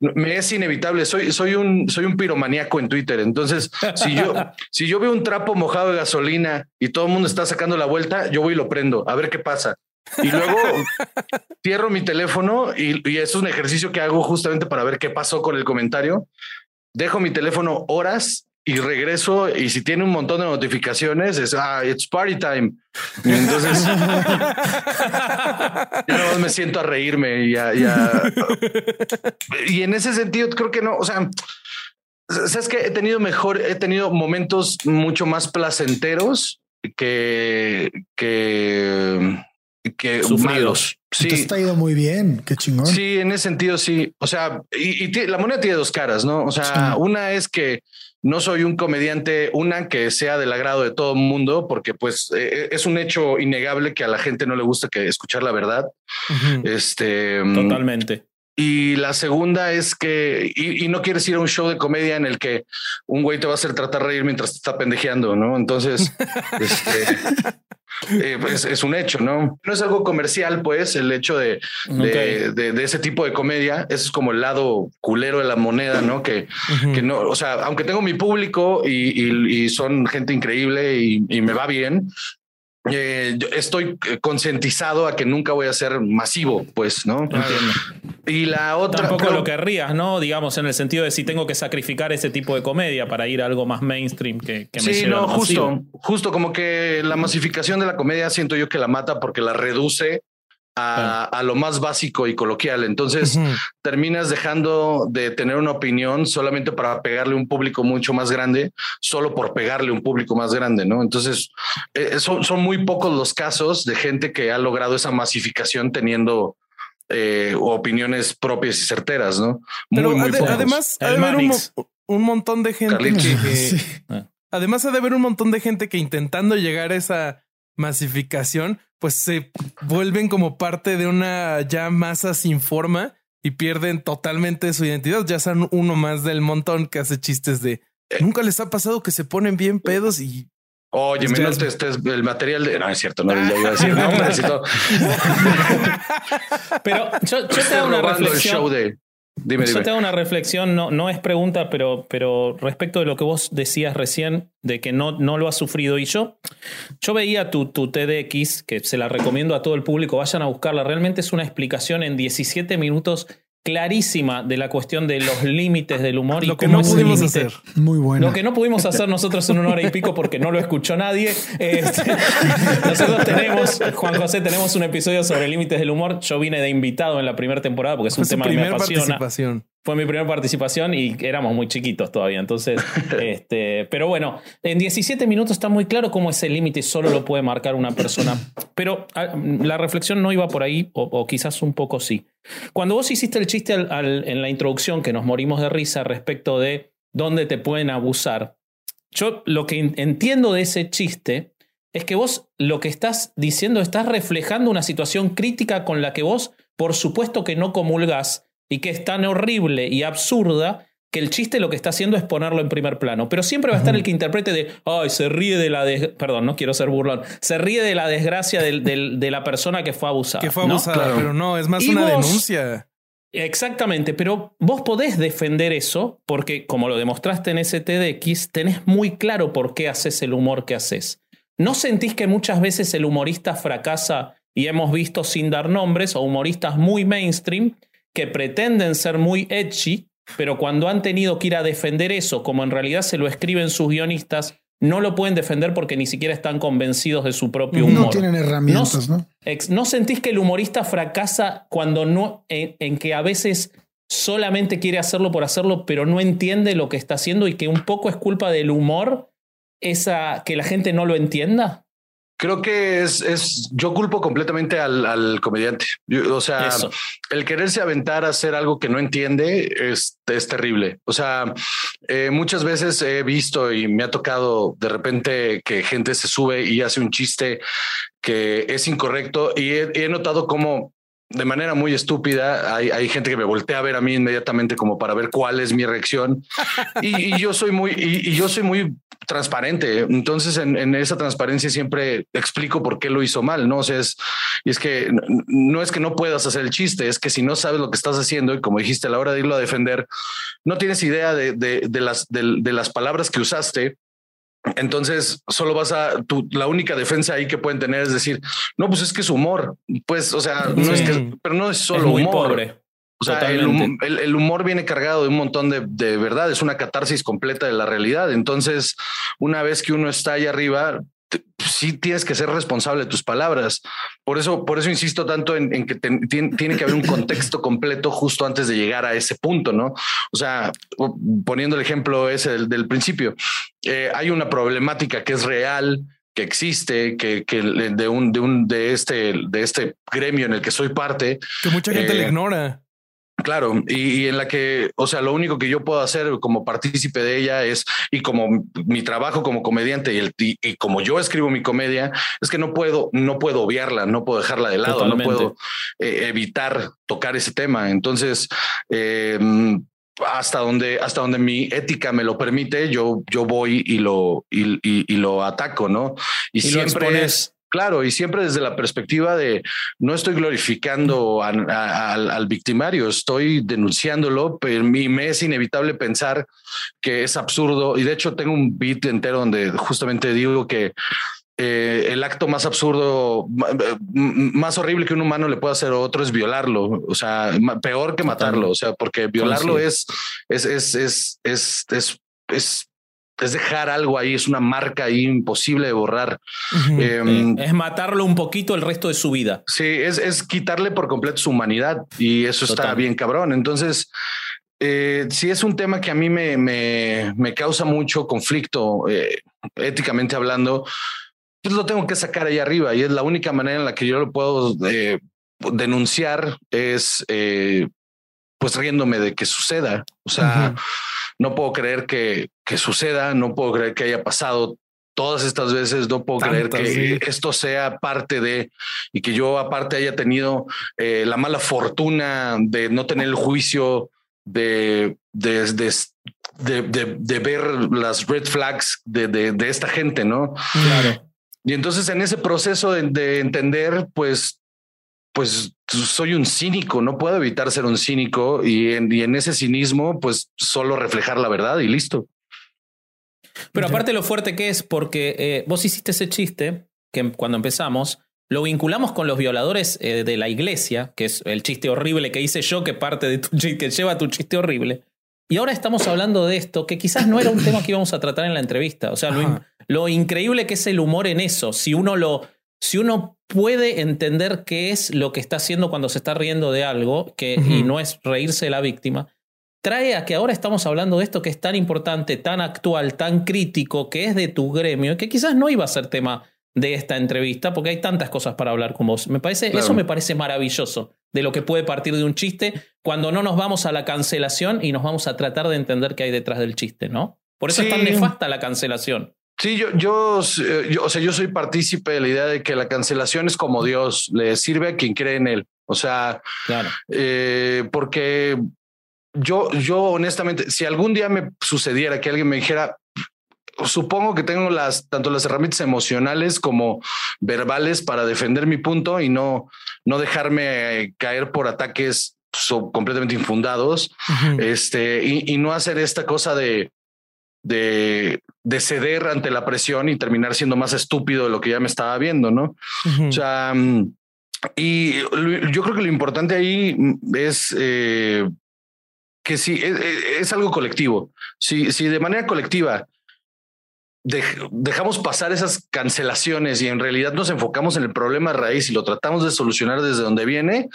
me es inevitable. Soy, soy un, soy un piromaníaco en Twitter. Entonces, si yo, si yo veo un trapo mojado de gasolina y todo el mundo está sacando la vuelta, yo voy y lo prendo a ver qué pasa. Y luego cierro mi teléfono y, y es un ejercicio que hago justamente para ver qué pasó con el comentario. Dejo mi teléfono horas y regreso y si tiene un montón de notificaciones es ah it's party time y entonces ya me siento a reírme y ya, y en ese sentido creo que no o sea sabes que he tenido mejor he tenido momentos mucho más placenteros que que que malos. Sí. Te está ido muy bien, qué chingón. Sí, en ese sentido sí. O sea, y, la moneda tiene dos caras, ¿no? O sea, una es que no soy un comediante, una que sea del agrado de todo el mundo, porque pues eh, es un hecho innegable que a la gente no le gusta que escuchar la verdad. Este totalmente. Y la segunda es que, y, no quieres ir a un show de comedia en el que un güey te va a hacer tratar de reír mientras te está pendejeando, ¿no? Entonces, este, eh, pues, es un hecho, ¿no? No es algo comercial, pues, el hecho de, de, ese tipo de comedia. Eso es como el lado culero de la moneda, ¿no? Que, que no, o sea, aunque tengo mi público y, son gente increíble y, y me va bien, eh, estoy eh, concientizado a que nunca voy a ser masivo, pues, ¿no? Y la otra. Tampoco lo querrías, ¿no? Digamos, en el sentido de si tengo que sacrificar ese tipo de comedia para ir a algo más mainstream que, que me Sí, no, justo, justo como que la masificación de la comedia siento yo que la mata porque la reduce a, lo más básico y coloquial. Entonces terminas dejando de tener una opinión solamente para pegarle un público mucho más grande, solo por pegarle un público más grande, ¿no? Entonces eh, son, son muy pocos los casos de gente que ha logrado esa masificación teniendo eh, opiniones propias y certeras, ¿no? Muy, muy además, ha de haber un, montón de gente que, además ha de haber un montón de gente que intentando llegar a esa masificación, pues se vuelven como parte de una ya masa sin forma y pierden totalmente su identidad. Ya son uno más del montón que hace chistes de nunca les ha pasado que se ponen bien pedos y Oye, menos este es el material de. No, es cierto, no, ya iba a decir nombres y todo. Pero yo, te hago una reflexión. de, Dime, Yo te hago una reflexión, no, no es pregunta, pero, pero respecto de lo que vos decías recién, de que no, no lo has sufrido. Y yo, yo veía tu, tu TDX, que se la recomiendo a todo el público, vayan a buscarla. Realmente es una explicación en 17 minutos clarísima de la cuestión de los límites del humor y lo que no pudimos hacer. Muy bueno. Lo que no pudimos hacer nosotros en una hora y pico porque no lo escuchó nadie. Este, nosotros tenemos, Juan José, tenemos un episodio sobre límites del humor. Yo vine de invitado en la primera temporada porque es un tema que me apasiona. Fue mi primera participación y éramos muy chiquitos todavía. Entonces, este, pero bueno, en 17 minutos está muy claro cómo ese límite solo lo puede marcar una persona. Pero ah, la reflexión no iba por ahí, o, quizás un poco sí. Cuando vos hiciste el chiste en la introducción, que nos morimos de risa respecto de dónde te pueden abusar, yo lo que entiendo de ese chiste es que vos lo que estás diciendo estás reflejando una situación crítica con la que vos por supuesto que no comulgás y que es tan horrible y absurda que el chiste lo que está haciendo es ponerlo en primer plano. Pero siempre va a estar el que interprete de, ay, se ríe de la... Perdón, no quiero ser burlón. Se ríe de la desgracia de la persona que fue abusada. Que fue abusada, pero no, es más una denuncia. Exactamente, pero vos podés defender eso porque, como lo demostraste en STDX, tenés muy claro por qué haces el humor que haces. ¿No sentís que muchas veces el humorista fracasa y hemos visto sin dar nombres o humoristas muy mainstream que pretenden ser muy edgy, pero cuando han tenido que ir a defender eso, como en realidad se lo escriben sus guionistas, no lo pueden defender porque ni siquiera están convencidos de su propio humor. No tienen herramientas, ¿no? ¿No, sentís que el humorista fracasa cuando no, en, que a veces solamente quiere hacerlo por hacerlo, pero no entiende lo que está haciendo y que un poco es culpa del humor esa que la gente no lo entienda? Creo que es, es yo culpo completamente al, al comediante. o sea, el quererse aventar a hacer algo que no entiende es, es terrible. O sea, eh, muchas veces he visto y me ha tocado de repente que gente se sube y hace un chiste que es incorrecto y he, notado cómo de manera muy estúpida. Hay, hay, gente que me voltea a ver a mí inmediatamente como para ver cuál es mi reacción. Y, yo soy muy, y, yo soy muy transparente. Entonces, en, esa transparencia siempre explico por qué lo hizo mal. No o es, y es que no es que no puedas hacer el chiste, es que si no sabes lo que estás haciendo y como dijiste a la hora de irlo a defender, no tienes idea de, de, las, de, las palabras que usaste. Entonces, solo vas a tu, la única defensa ahí que pueden tener es decir, no, pues es que es humor. Pues, o sea, no es que, pero no es solo humor. Pobre. O sea, el, humor viene cargado de un montón de, de verdad, es una catarsis completa de la realidad. Entonces, una vez que uno está ahí arriba, sí tienes que ser responsable de tus palabras. Por eso, por eso insisto tanto en, que tiene que haber un contexto completo justo antes de llegar a ese punto, ¿no? O sea, poniendo el ejemplo ese del, principio, eh, hay una problemática que es real, que existe, que, que de un, de un, de este, de este gremio en el que soy parte. Que mucha gente le eh, ignora. Claro, y, en la que, o sea, lo único que yo puedo hacer como partícipe de ella es, y como mi trabajo como comediante y, el, y, como yo escribo mi comedia, es que no puedo, no puedo obviarla, no puedo dejarla de lado, no puedo eh, evitar tocar ese tema. Entonces, eh, hasta donde, hasta donde mi ética me lo permite, yo, yo voy y lo, y, lo ataco, ¿no? Y, siempre es Claro, y siempre desde la perspectiva de no estoy glorificando al victimario, estoy denunciándolo, pero me es inevitable pensar que es absurdo. Y de hecho tengo un beat entero donde justamente digo que eh, el acto más absurdo, más horrible que un humano le puede hacer a otro es violarlo. O sea, peor que matarlo. O sea, porque violarlo es, es, es, es, es, es, es dejar algo ahí, es una marca ahí imposible de borrar. Em, es matarlo un poquito el resto de su vida. Sí, es, es quitarle por completo su humanidad y eso está bien cabrón. Entonces, eh, sí es un tema que a mí me, me, causa mucho conflicto, eh, éticamente hablando, pues lo tengo que sacar ahí arriba y es la única manera en la que yo lo puedo eh, denunciar es pues riéndome de que suceda. O sea, no puedo creer que, que suceda, no puedo creer que haya pasado todas estas veces, no puedo creer que esto sea parte de y que yo aparte haya tenido eh, la mala fortuna de no tener el juicio de, de, de, de, ver las red flags de, de, esta gente, ¿no? Claro. Y entonces en ese proceso de, entender, pues pues soy un cínico, no puedo evitar ser un cínico y en, y en ese cinismo, pues solo reflejar la verdad y listo. Pero aparte lo fuerte que es, porque eh, vos hiciste ese chiste, que cuando empezamos, lo vinculamos con los violadores eh, de la iglesia, que es el chiste horrible que hice yo, que parte de tu chiste, que lleva tu chiste horrible. Y ahora estamos hablando de esto, que quizás no era un tema que íbamos a tratar en la entrevista. O sea, lo, lo, increíble que es el humor en eso. Si uno lo, si uno puede entender qué es lo que está haciendo cuando se está riendo de algo, que, y no es reírse de la víctima, trae a que ahora estamos hablando de esto que es tan importante, tan actual, tan crítico, que es de tu gremio, que quizás no iba a ser tema de esta entrevista, porque hay tantas cosas para hablar con vos. Me parece, Eso me parece maravilloso de lo que puede partir de un chiste cuando no nos vamos a la cancelación y nos vamos a tratar de entender qué hay detrás del chiste, ¿no? Por eso es tan nefasta la cancelación. Sí, yo, yo, o sea, yo soy partícipe de la idea de que la cancelación es como Dios, le sirve a quien cree en él. O sea, Claro. eh, porque yo, yo honestamente, si algún día me sucediera que alguien me dijera, supongo que tengo las tanto las herramientas emocionales como verbales para defender mi punto y no, no dejarme caer por ataques so- completamente infundados Ujú. este, y, y no hacer esta cosa de, de, de ceder ante la presión y terminar siendo más estúpido de lo que ya me estaba viendo, ¿no? Ujú. O sea, mm, y yo creo que lo importante ahí mm, es eh, que sí, es, es- es algo colectivo. Si, si de manera colectiva dej- dejamos pasar esas cancelaciones y en realidad nos enfocamos en el problema raíz y lo tratamos de solucionar desde donde viene,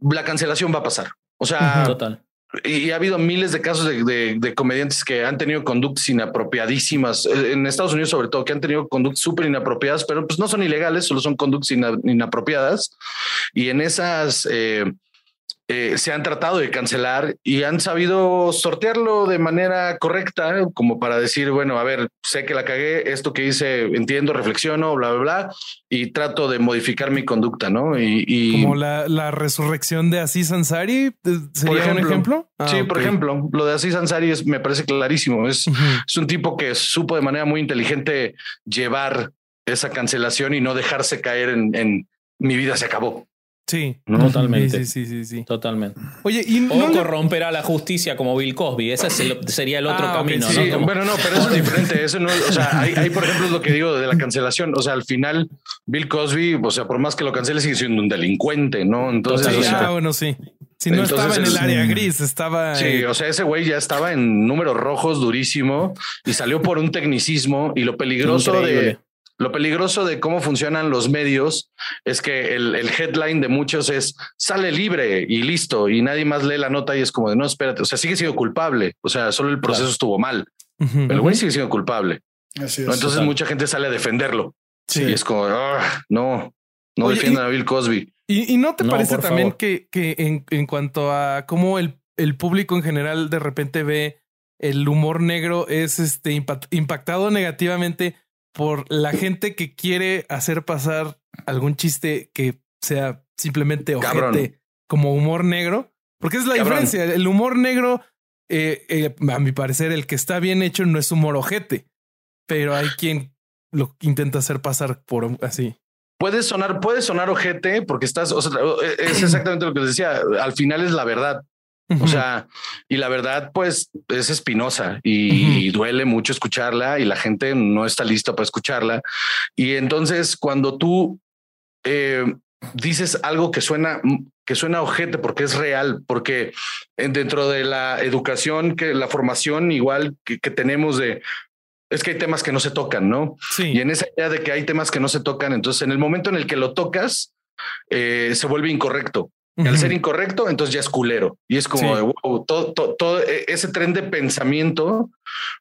la cancelación va a pasar. O sea, Total. y, ha habido miles de casos de, de- de comediantes que han tenido conductas inapropiadísimas, eh, en Estados Unidos sobre todo, que han tenido conductas súper inapropiadas, pero pues no son ilegales, solo son conductas ina- inapropiadas. Y en esas eh, eh, se han tratado de cancelar y han sabido sortearlo de manera correcta, como para decir, bueno, a ver, sé que la cagué, esto que hice, entiendo, reflexiono, bla, bla, bla, y trato de modificar mi conducta, ¿no? Y, y- Como la, la resurrección de Aziz Ansari eh, sería ejemplo. un ejemplo. Ah, sí, por ejemplo, lo de Aziz Ansari es, me parece clarísimo. Es, es un tipo que supo de manera muy inteligente llevar esa cancelación y no dejarse caer en, en mi vida se acabó. Sí, ¿no? Totalmente. Sí, sí, sí. Totalmente. Oye, y no O le- corromperá la justicia como Bill Cosby. Ese es el- sería el otro Ah, camino, sí, ¿no? Como- bueno, no, pero eso es diferente. Eso no, o sea, ahí, ahí, por ejemplo, es lo que digo de la cancelación. O sea, al final, Bill Cosby, o sea, por más que lo cancele, sigue siendo un delincuente, ¿no? Entonces, Sí, o sea, ah, bueno, sí. Si no Entonces, estaba en el área gris, estaba. Sí, eh, o sea, ese güey ya estaba en números rojos durísimo y salió por un tecnicismo y lo peligroso de. Lo peligroso de cómo funcionan los medios es que el, el headline de muchos es sale libre y listo y nadie más lee la nota y es como de no, espérate, o sea, sigue siendo culpable, o sea, solo el proceso Claro. estuvo mal, pero el güey sigue siendo culpable. Así ¿no? es. Entonces total. mucha gente sale a defenderlo Sí. y es como, "Ah, no, no Oye, defiendan y- a Bill Cosby. ¿Y, y no te No, parece también favor. que, que en, en cuanto a cómo el, el público en general de repente ve el humor negro es este impa- impactado negativamente por la gente que quiere hacer pasar algún chiste que sea simplemente ojete como humor negro? Porque es la Cabrón. diferencia. El humor negro, eh, eh, a mi parecer, el que está bien hecho no es humor ojete, pero hay quien lo intenta hacer pasar por así. Puede sonar, puede sonar ojete porque estás, o sea, es exactamente lo que les decía, al final es la verdad. O sea, y la verdad, pues es espinosa y, duele mucho escucharla y la gente no está lista para escucharla. Y entonces, cuando tú eh, dices algo que suena, que suena ojete porque es real, porque en- dentro de la educación, que la formación igual que, que tenemos de es que hay temas que no se tocan, ¿no? sí. Y en esa idea de que hay temas que no se tocan, entonces en el momento en el que lo tocas, eh, se vuelve incorrecto. Y al ser incorrecto, entonces ya es culero. Y es como, Sí. de, wow, todo, todo, todo e- ese tren de pensamiento,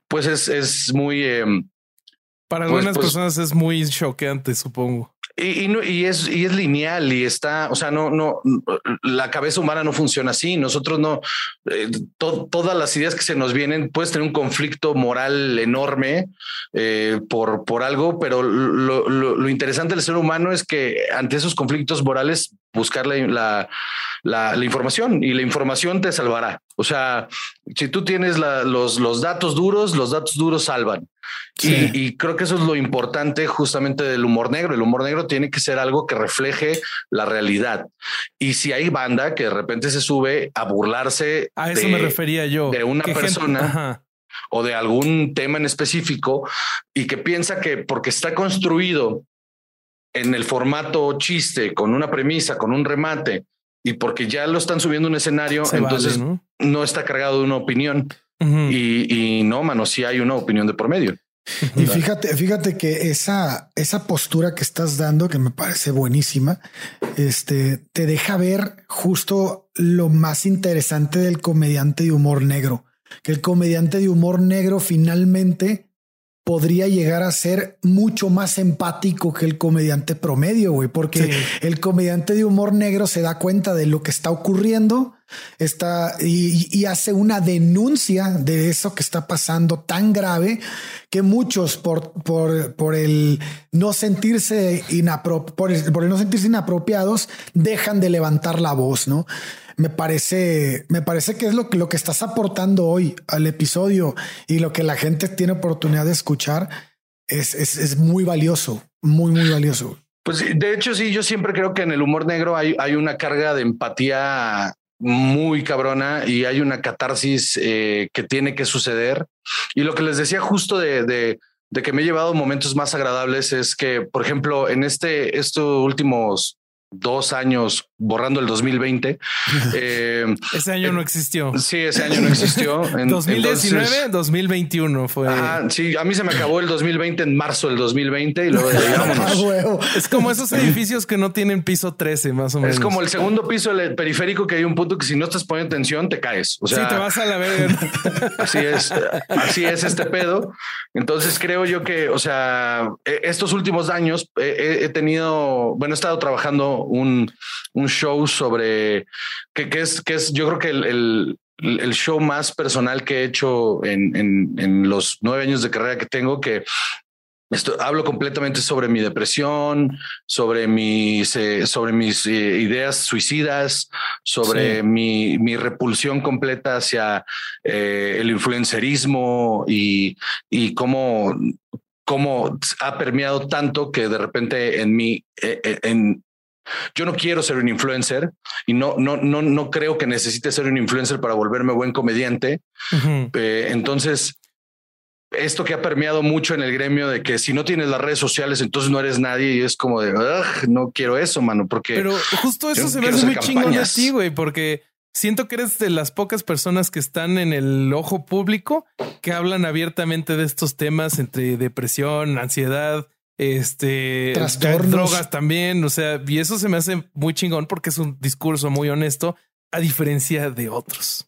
pues es, es muy... eh, Para Pues- algunas pues- personas es muy choqueante, supongo. y, y no- y es, y es lineal y está, o sea, no, no, la cabeza humana no funciona así. Nosotros no, eh, to- todas las ideas que se nos vienen, puedes tener un conflicto moral enorme eh, por, por algo, pero lo, lo- lo interesante del ser humano es que ante esos conflictos morales, buscar la, la, la- la información y la información te salvará. O sea, si tú tienes los, los datos duros, los datos duros salvan. Sí. Y, y creo que eso es lo importante justamente del humor negro. El humor negro tiene que ser algo que refleje la realidad. Y si hay banda que de repente se sube a burlarse A eso de- me refería yo. de una persona. o de algún tema en específico y que piensa que porque está construido en el formato chiste, con una premisa, con un remate, y porque ya lo están subiendo a un escenario, Se entonces vale, no. ¿no? está cargado de una opinión. Y no, mano, sí hay una opinión de por medio. Y fíjate, fíjate que esa, esa postura que estás dando, que me parece buenísima, este, te deja ver justo lo más interesante del comediante de humor negro, que el comediante de humor negro finalmente podría llegar a ser mucho más empático que el comediante promedio, güey, porque Sí. el comediante de humor negro se da cuenta de lo que está ocurriendo Está y, hace una denuncia de eso que está pasando tan grave que muchos por, por, por el no sentirse inapro por, por el no sentirse inapropiados dejan de levantar la voz, ¿no? Me parece, me parece que es lo que, lo que estás aportando hoy al episodio y lo que la gente tiene oportunidad de escuchar es, es, es muy valioso, muy, muy valioso. Pues de hecho, sí, yo siempre creo que en el humor negro hay, hay una carga de empatía muy cabrona y hay una catarsis eh, que tiene que suceder. Y lo que les decía justo de, de, de, que me he llevado momentos más agradables es que, por ejemplo, en este, estos últimos dos años borrando el 2020. Eh, ese año no existió. Sí, ese año no existió. En, 2019, 2021 fue. sí, a mí se me acabó el 2020 en marzo del 2020 y luego ah, Es como esos edificios que no tienen piso 13, más o menos. Es como el segundo piso del periférico que hay un punto que si no estás poniendo atención te caes. O sea, sí, te vas a la ver. Así es, así es este pedo. Entonces creo yo que, o sea, e, estos últimos años he tenido, bueno, he estado trabajando un, show sobre que, es, que es, yo creo que el, show más personal que he hecho en, los nueve años de carrera que tengo, que esto, hablo completamente sobre mi depresión, sobre mis, eh, sobre mis eh, ideas suicidas, sobre mi, repulsión completa hacia eh, el influencerismo y, y cómo, cómo ha permeado tanto que de repente en mí, en, yo no quiero ser un influencer y no, no, no, no creo que necesite ser un influencer para volverme buen comediante. Eh, entonces, esto que ha permeado mucho en el gremio de que si no tienes las redes sociales, entonces no eres nadie y es como de no quiero eso, mano, porque. Pero justo eso se ve muy chingón de ti, güey, porque siento que eres de las pocas personas que están en el ojo público que hablan abiertamente de estos temas entre depresión, ansiedad, este drogas también. O sea, y eso se me hace muy chingón porque es un discurso muy honesto, a diferencia de otros.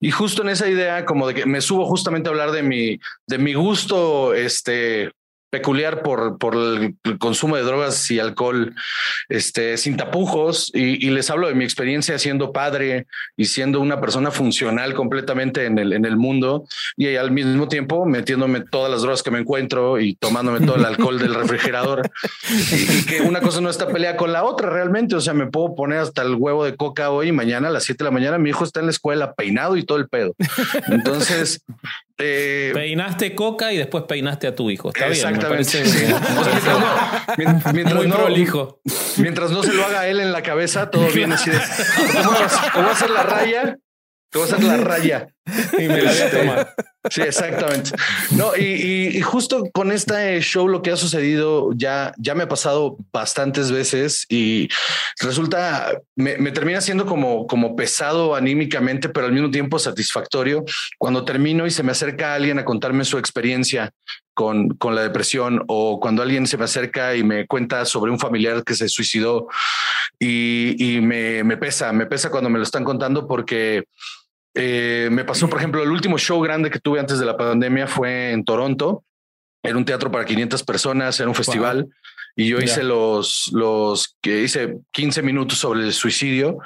Y justo en esa idea, como de que me subo justamente a hablar de mi, de mi gusto, este, peculiar por, por el, consumo de drogas y alcohol este, sin tapujos y, les hablo de mi experiencia siendo padre y siendo una persona funcional completamente en el, en el mundo y al mismo tiempo metiéndome todas las drogas que me encuentro y tomándome todo el alcohol del refrigerador y, que una cosa no está peleada con la otra realmente. O sea, me puedo poner hasta el huevo de coca hoy y mañana a las 7 de la mañana mi hijo está en la escuela peinado y todo el pedo. Entonces, eh, peinaste coca y después peinaste a tu hijo. Está exactamente. Bien, mientras, no, mientras no se lo haga él en la cabeza, todo bien así de. ¿Cómo, a hacer la raya? Te vas a hacer la raya. Y me la voy a este, tomar. Sí, exactamente. No, y, justo con este show lo que ha sucedido ya, ya me ha pasado bastantes veces y resulta, me, termina siendo como, como pesado anímicamente, pero al mismo tiempo satisfactorio cuando termino y se me acerca alguien a contarme su experiencia con, con la depresión o cuando alguien se me acerca y me cuenta sobre un familiar que se suicidó y, y me, me pesa, me pesa cuando me lo están contando porque eh, me pasó, por ejemplo, el último show grande que tuve antes de la pandemia fue en Toronto. Era un teatro para 500 personas, era un festival. Y yo hice los, los que hice 15 minutos sobre el suicidio.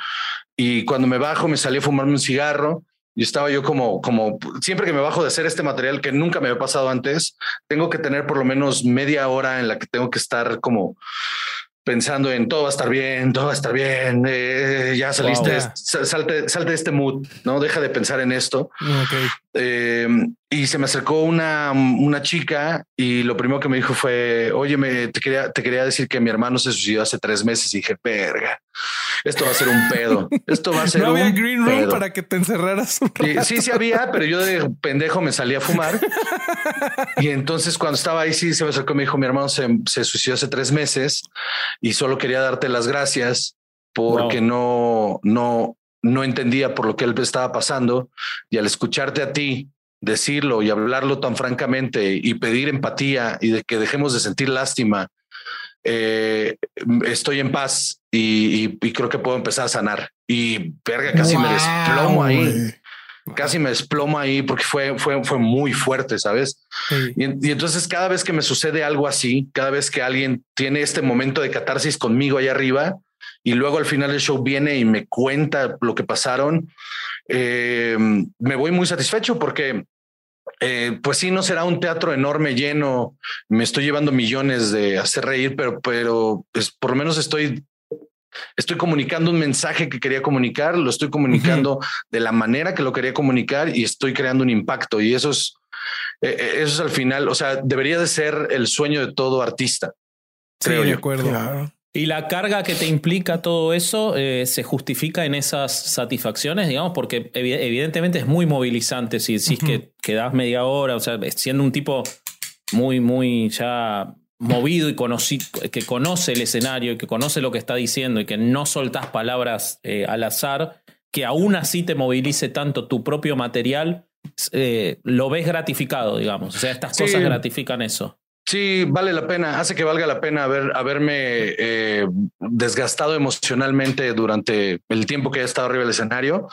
Y cuando me bajo, me salí a fumarme un cigarro. Y estaba yo como, como siempre que me bajo de hacer este material que nunca me había pasado antes, tengo que tener por lo menos media hora en la que tengo que estar como pensando en todo va a estar bien, todo va a estar bien, eh, ya saliste, salte, salte de este mood, no deja de pensar en esto. Em, y se me acercó una, una chica y lo primero que me dijo fue, oye, me, te, quería, te quería decir que mi hermano se suicidó hace tres meses y dije, verga, esto va a ser un pedo. Esto va a ser no había green room para que te encerraras. sí, sí había, pero yo de pendejo me salí a fumar. y entonces cuando estaba ahí, sí se me acercó y me dijo, mi hermano se, se suicidó hace tres meses y solo quería darte las gracias porque no, no, no entendía por lo que él estaba pasando y al escucharte a ti decirlo y hablarlo tan francamente y pedir empatía y de que dejemos de sentir lástima, eh, estoy en paz y, creo que puedo empezar a sanar. Y verga, casi me desplomo ahí. Casi me desplomo ahí porque fue, fue, fue muy fuerte, ¿sabes? Y, y, entonces cada vez que me sucede algo así, cada vez que alguien tiene este momento de catarsis conmigo ahí arriba, y luego al final del show viene y me cuenta lo que pasaron, eh, me voy muy satisfecho porque eh, pues sí, no será un teatro enorme, lleno. Me estoy llevando millones de hacer reír, pero, pero pues, por lo menos estoy, estoy comunicando un mensaje que quería comunicar, lo estoy comunicando de la manera que lo quería comunicar y estoy creando un impacto. Y eso es, eh, eh, eso es al final, o sea, debería de ser el sueño de todo artista. Sí, de acuerdo. Y la carga que te implica todo eso eh, se justifica en esas satisfacciones, digamos, porque evidentemente es muy movilizante si decís que, quedas media hora, o sea, siendo un tipo muy, muy ya movido y que conoce el escenario y que conoce lo que está diciendo y que no soltás palabras eh, al azar, que aún así te movilice tanto tu propio material, eh, lo ves gratificado, digamos. O sea, estas cosas gratifican eso. Sí, vale la pena, hace que valga la pena haber, haberme eh, desgastado emocionalmente durante el tiempo que he estado arriba del escenario.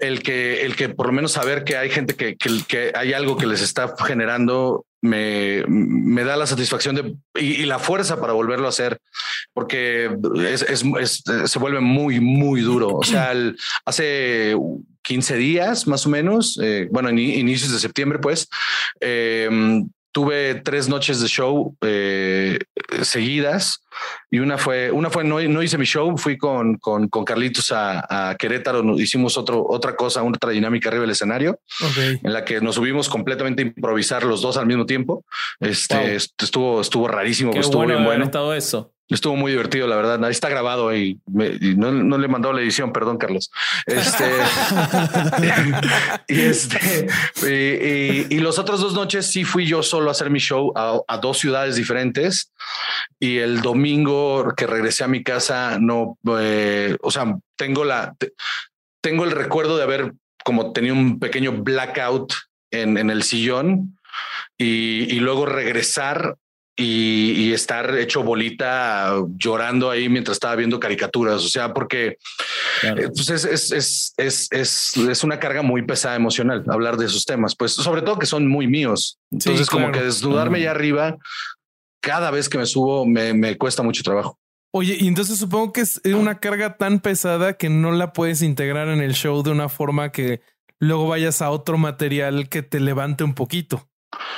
El que, el que por lo menos saber que hay gente que, que, hay algo que les está generando me, me da la satisfacción de, y, la fuerza para volverlo a hacer, porque es, se vuelve muy, muy duro. O sea, hace 15 días más o menos, eh, bueno, en inicios de septiembre, pues, eh, tuve tres noches de show eh, seguidas y una fue, una fue no, no hice mi show, fui con, con, con Carlitos a, a, Querétaro, hicimos otro, otra cosa, otra dinámica arriba del escenario, en la que nos subimos completamente a improvisar los dos al mismo tiempo. Este estuvo, estuvo rarísimo, Qué estuvo bueno bien bueno. estado eso. Estuvo muy divertido, la verdad. Ahí está grabado y, no, no, le mandó la edición, perdón, Carlos. Este, y este, y, y, los otros dos noches sí fui yo solo a hacer mi show a, a, dos ciudades diferentes. Y el domingo que regresé a mi casa, no, eh, o sea, tengo la, tengo el recuerdo de haber como tenido un pequeño blackout en, en el sillón y, y luego regresar y, estar hecho bolita llorando ahí mientras estaba viendo caricaturas. O sea, porque eh, pues es, es, es, es, es, una carga muy pesada emocional hablar de esos temas, pues sobre todo que son muy míos. Entonces, como que desnudarme ya arriba, cada vez que me subo me, me cuesta mucho trabajo. Oye, y entonces supongo que es una carga tan pesada que no la puedes integrar en el show de una forma que luego vayas a otro material que te levante un poquito.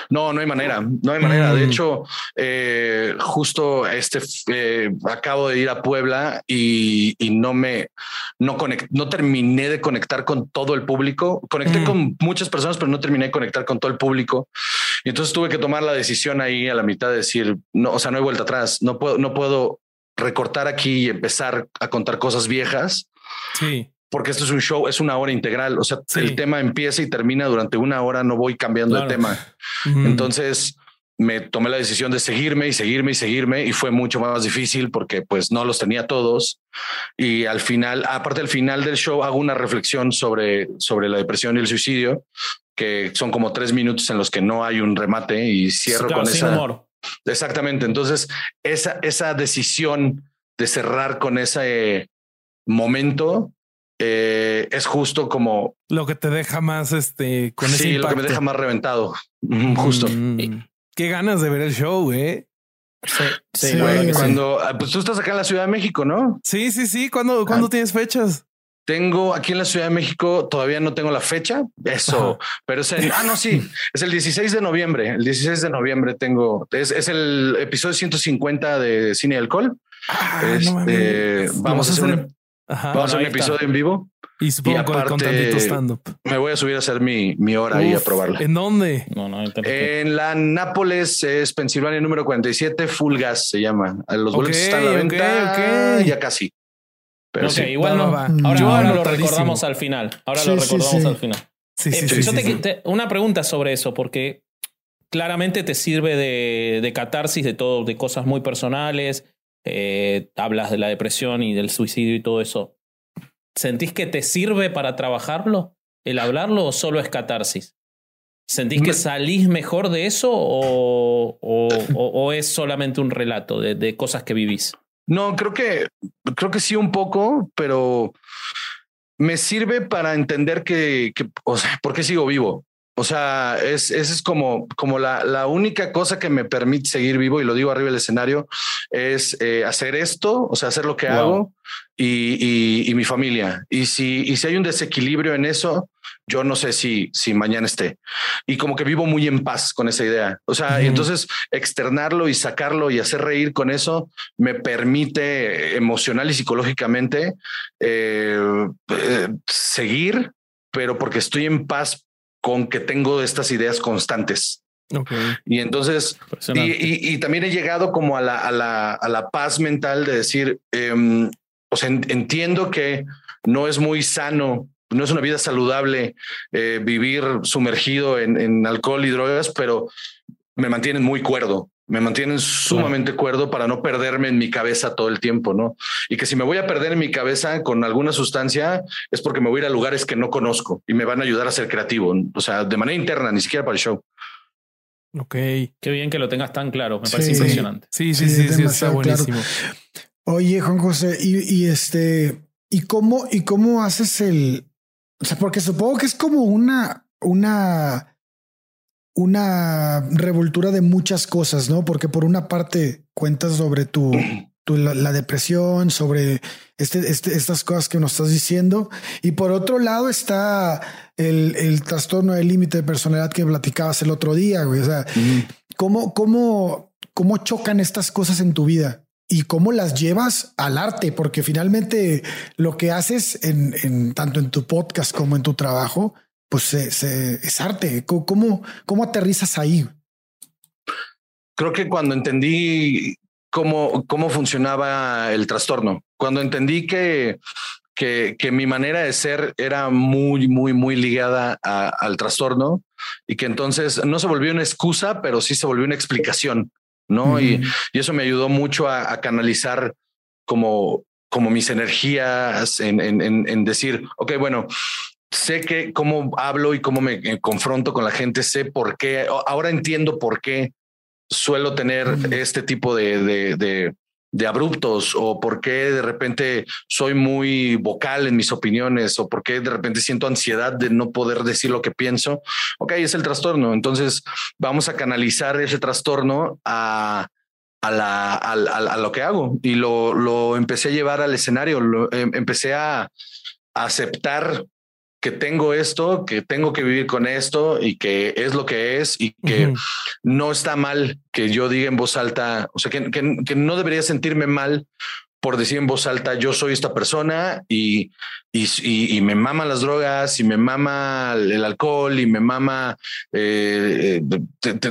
No, no hay manera, no hay manera. De mm. hecho, eh, justo este eh, acabo de ir a Puebla y, no me no no terminé de conectar con todo el público. Conecté mm. con muchas personas, pero no terminé de conectar con todo el público. Y entonces tuve que tomar la decisión ahí a la mitad de decir, no, o sea, no hay vuelta atrás. No puedo, no puedo recortar aquí y empezar a contar cosas viejas. Sí porque esto es un show, es una hora integral. O sea, el tema empieza y termina durante una hora, no voy cambiando el tema. Entonces me tomé la decisión de seguirme y seguirme y seguirme y fue mucho más difícil porque pues no los tenía todos. Y al final, aparte del final del show, hago una reflexión sobre, sobre la depresión y el suicidio, que son como tres minutos en los que no hay un remate y cierro con esa. Humor. Exactamente. Entonces, esa, esa decisión de cerrar con ese momento eh, es justo como lo que te deja más este con sí, lo que me deja más reventado. Justo. Mm. Qué ganas de ver el show, eh. Sí, sí, cuando ah, pues tú estás acá en la Ciudad de México, ¿no? Sí, sí, sí. ¿Cuándo, ¿cuándo ah. tienes fechas? Tengo aquí en la Ciudad de México, todavía no tengo la fecha, eso, pero es el, ah, no, sí, es el 16 de noviembre. El 16 de noviembre tengo, es, es el episodio 150 de Cine y Alcohol. Ah, este, vamos a hacer Vamos a un episodio en vivo. Y supongo con tantito stand-up. Me voy a subir a hacer mi, mi hora y a probarla. ¿En dónde? en la Nápoles es Pensilvania número 47, Full Gas se llama. Los boletos están a la venta ya casi. Pero sí. igual no. Ahora, lo recordamos al final. Ahora lo recordamos al final. Sí, sí, eh, sí, una pregunta sobre eso, porque claramente te sirve de, de catarsis de todo, de cosas muy personales eh, hablas de la depresión y del suicidio y todo eso. ¿Sentís que te sirve para trabajarlo, el hablarlo, o solo es catarsis? ¿Sentís que salís mejor de eso o, o, es solamente un relato de, de, cosas que vivís? No, creo que, creo que sí un poco, pero me sirve para entender que, que o sea, ¿por qué sigo vivo? O sea, es, esa es como, como la, la, única cosa que me permite seguir vivo, y lo digo arriba del escenario, es eh, hacer esto, o sea, hacer lo que hago y, y, mi familia. Y si, y si hay un desequilibrio en eso, yo no sé si, si mañana esté. Y como que vivo muy en paz con esa idea. O sea, entonces externarlo y sacarlo y hacer reír con eso me permite emocional y psicológicamente eh, eh, seguir, pero porque estoy en paz con que tengo estas ideas constantes. Y entonces, y, también he llegado como a la, a la, a la paz mental de decir, eh, o sea, entiendo que no es muy sano, no es una vida saludable eh, vivir sumergido en, en, alcohol y drogas, pero me mantienen muy cuerdo me mantienen sumamente cuerdo para no perderme en mi cabeza todo el tiempo, ¿no? Y que si me voy a perder en mi cabeza con alguna sustancia es porque me voy a ir a lugares que no conozco y me van a ayudar a ser creativo, o sea, de manera interna, ni siquiera para el show. Ok. Qué bien que lo tengas tan claro, me parece impresionante. Sí, sí, sí, sí, está buenísimo. Oye, Juan José, y, este, ¿y cómo, y cómo haces el, o sea, porque supongo que es como una, una una revoltura de muchas cosas, ¿no? Porque por una parte cuentas sobre tu, la, depresión, sobre este, este, estas cosas que nos estás diciendo, y por otro lado está el, el trastorno del límite de personalidad que platicabas el otro día, güey. O sea, ¿cómo, cómo, cómo chocan estas cosas en tu vida? y cómo las llevas al arte, porque finalmente lo que haces en, en, tanto en tu podcast como en tu trabajo pues se, es arte. ¿Cómo, ¿Cómo aterrizas ahí? Creo que cuando entendí cómo, cómo funcionaba el trastorno, cuando entendí que, que, que mi manera de ser era muy, muy, muy ligada al trastorno y que entonces no se volvió una excusa, pero sí se volvió una explicación, ¿no? y, y, eso me ayudó mucho a, a canalizar como, como mis energías en, en, en, decir, ok, bueno, sé que cómo hablo y cómo me eh, confronto con la gente, sé por qué, ahora entiendo por qué suelo tener este tipo de, de, de, abruptos o por qué de repente soy muy vocal en mis opiniones o por qué de repente siento ansiedad de no poder decir lo que pienso. Ok, es el trastorno. Entonces vamos a canalizar ese trastorno a, a, la, a, lo que hago y lo, lo, empecé a llevar al escenario, lo, em, empecé a, a aceptar que tengo esto, que tengo que vivir con esto y que es lo que es y que no está mal que yo diga en voz alta, o sea, que, que, no debería sentirme mal por decir en voz alta, yo soy esta persona y, y, y me mama las drogas y me mama el alcohol y me mama, eh,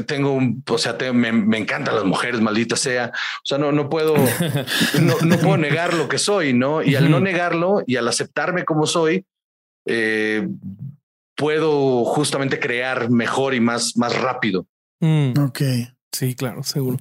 tengo un, o sea, me, me, encantan las mujeres, maldita sea. O sea, no, no puedo, no, no puedo negar lo que soy, ¿no? Y al no negarlo y al aceptarme como soy, eh, puedo justamente crear mejor y más, más rápido. Mm. Ok. Sí, claro, seguro.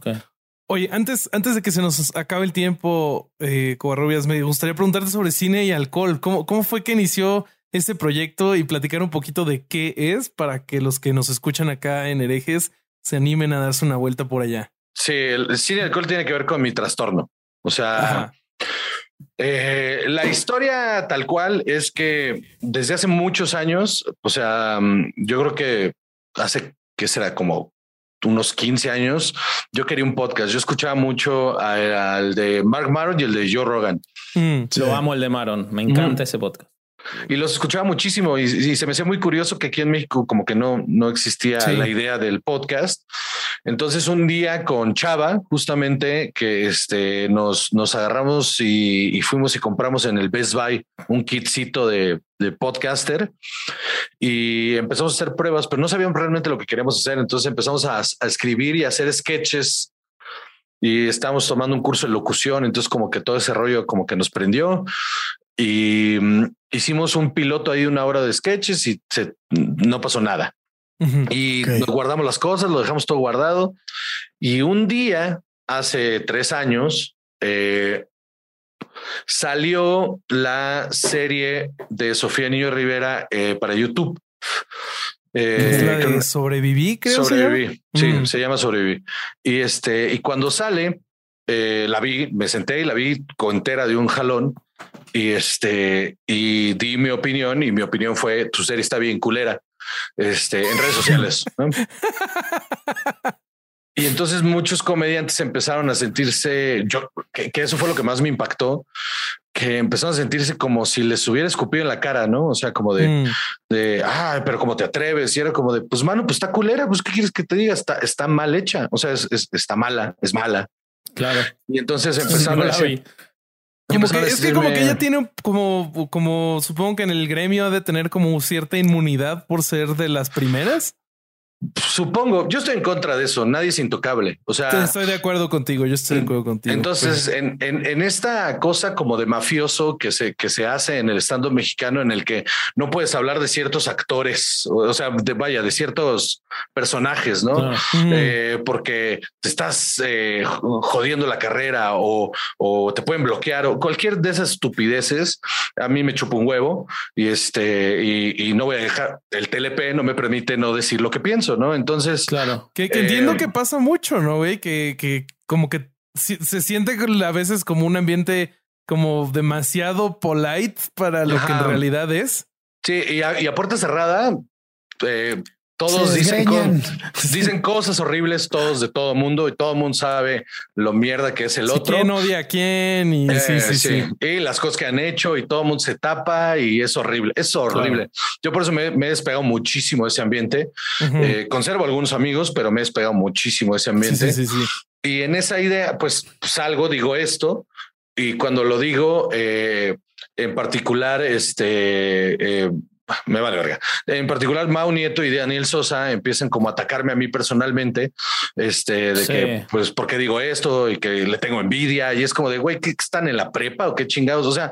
Oye, antes, antes de que se nos acabe el tiempo, eh, Covarrubias, me gustaría preguntarte sobre cine y alcohol. ¿Cómo, ¿Cómo fue que inició este proyecto y platicar un poquito de qué es para que los que nos escuchan acá en herejes se animen a darse una vuelta por allá? Sí, el cine y alcohol tiene que ver con mi trastorno. O sea, eh, la historia tal cual es que desde hace muchos años, o sea, mm, yo creo que hace que será como unos 15 años, yo quería un podcast. Yo escuchaba mucho al de Mark Maron y el de Joe Rogan. Mm, Lo amo el de Maron. Me encanta ese podcast. Y los escuchaba muchísimo y, se me hacía muy curioso que aquí en México como que no, no existía la idea del podcast. Entonces un día con Chava, justamente que este, nos, nos agarramos y, fuimos y compramos en el Best Buy un kitcito de, de podcaster y empezamos a hacer pruebas, pero no sabíamos realmente lo que queríamos hacer. Entonces empezamos a, a escribir y a hacer sketches y estábamos tomando un curso de locución, entonces como que todo ese rollo como que nos prendió y mm, hicimos un piloto ahí una hora de sketches y se, no pasó nada. Y nos guardamos las cosas, lo dejamos todo guardado. Y un día, hace tres años, eh, salió la serie de Sofía Niño Rivera eh, para YouTube. Eh, sobreviví, creo. Sobreviví. Sí, mm. se llama Sobreviví. Y este, y cuando sale, eh, la vi, me senté y la vi entera de un jalón y este, y di mi opinión y mi opinión fue tu serie está bien culera. este, en redes sociales. ¿no? Y entonces muchos comediantes empezaron a sentirse, yo, que, que, eso fue lo que más me impactó, que empezaron a sentirse como si les hubiera escupido en la cara, ¿no? O sea, como de, mm. de, ah, pero como te atreves, y era como de, pues mano, pues está culera, pues qué quieres que te diga, está, está mal hecha, o sea, es, es, está mala, es mala. Claro. Y entonces empezaron a decir, como que, es que como que ella tiene como, como supongo que en el gremio ha de tener como cierta inmunidad por ser de las primeras. Supongo, yo estoy en contra de eso, nadie es intocable. O sea, estoy de acuerdo contigo, yo estoy de acuerdo contigo. Entonces, en, en, en, esta cosa como de mafioso que se, que se hace en el estando mexicano, en el que no puedes hablar de ciertos actores, o sea, de vaya, de ciertos personajes, ¿no? Eh, porque te estás eh, jodiendo la carrera o, o, te pueden bloquear o cualquier de esas estupideces. A mí me chupa un huevo y este, y, y no voy a dejar el TLP, no me permite no decir lo que pienso. ¿No? Entonces, claro, que, entiendo eh, que pasa mucho, ¿no? Güey? Que, que como que se siente a veces como un ambiente como demasiado polite para lo que en realidad es. Sí, y a, y a puerta cerrada, eh, todos dicen, dicen cosas horribles, todos de todo mundo, y todo el mundo sabe lo mierda que es el otro. ¿Quién odia a quién? Y, sí, eh, sí, sí, y las cosas que han hecho, y todo el mundo se tapa, y es horrible. Es horrible. Yo por eso me, he despegado muchísimo de ese ambiente. Eh, conservo algunos amigos, pero me he despegado muchísimo de ese ambiente. Sí, sí, sí. Y en esa idea, pues salgo, digo esto, y cuando lo digo, eh, en particular, este me vale verga. En particular, Mau Nieto y Daniel Sosa empiezan como a atacarme a mí personalmente, este, de que, pues, ¿por qué digo esto? Y que le tengo envidia. Y es como de, güey, ¿qué están en la prepa o qué chingados? O sea,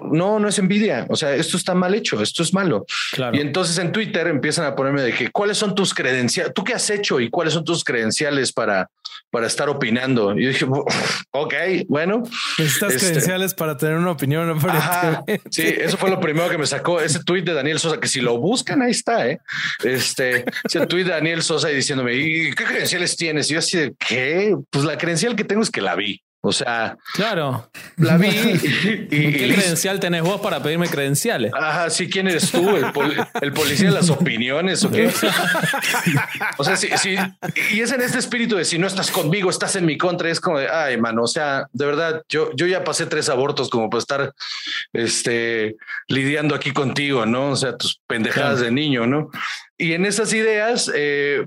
no, no es envidia. O sea, esto está mal hecho, esto es malo. Y entonces en Twitter empiezan a ponerme de que cuáles son tus credenciales, tú qué has hecho y cuáles son tus credenciales para, para estar opinando. Y yo dije, ok, bueno. Necesitas este, credenciales para tener una opinión. sí, eso fue lo primero que me sacó ese tweet de Daniel Sosa, que si lo buscan, ahí está. ¿eh? Este, ese tweet de Daniel Sosa y diciéndome, ¿y qué credenciales tienes? Y yo así de qué? Pues la credencial que tengo es que la vi. O sea, claro, la vi. Y, ¿Qué credencial tenés vos para pedirme credenciales? Ajá, sí, ¿quién eres tú? ¿El, policía de las opiniones o qué? o sea, sí, sí, y es en este espíritu de si no estás conmigo, estás en mi contra. Es como de, ay, mano, o sea, de verdad, yo, yo ya pasé tres abortos como para estar este, lidiando aquí contigo, ¿no? O sea, tus pendejadas de niño, ¿no? Y en esas ideas, eh,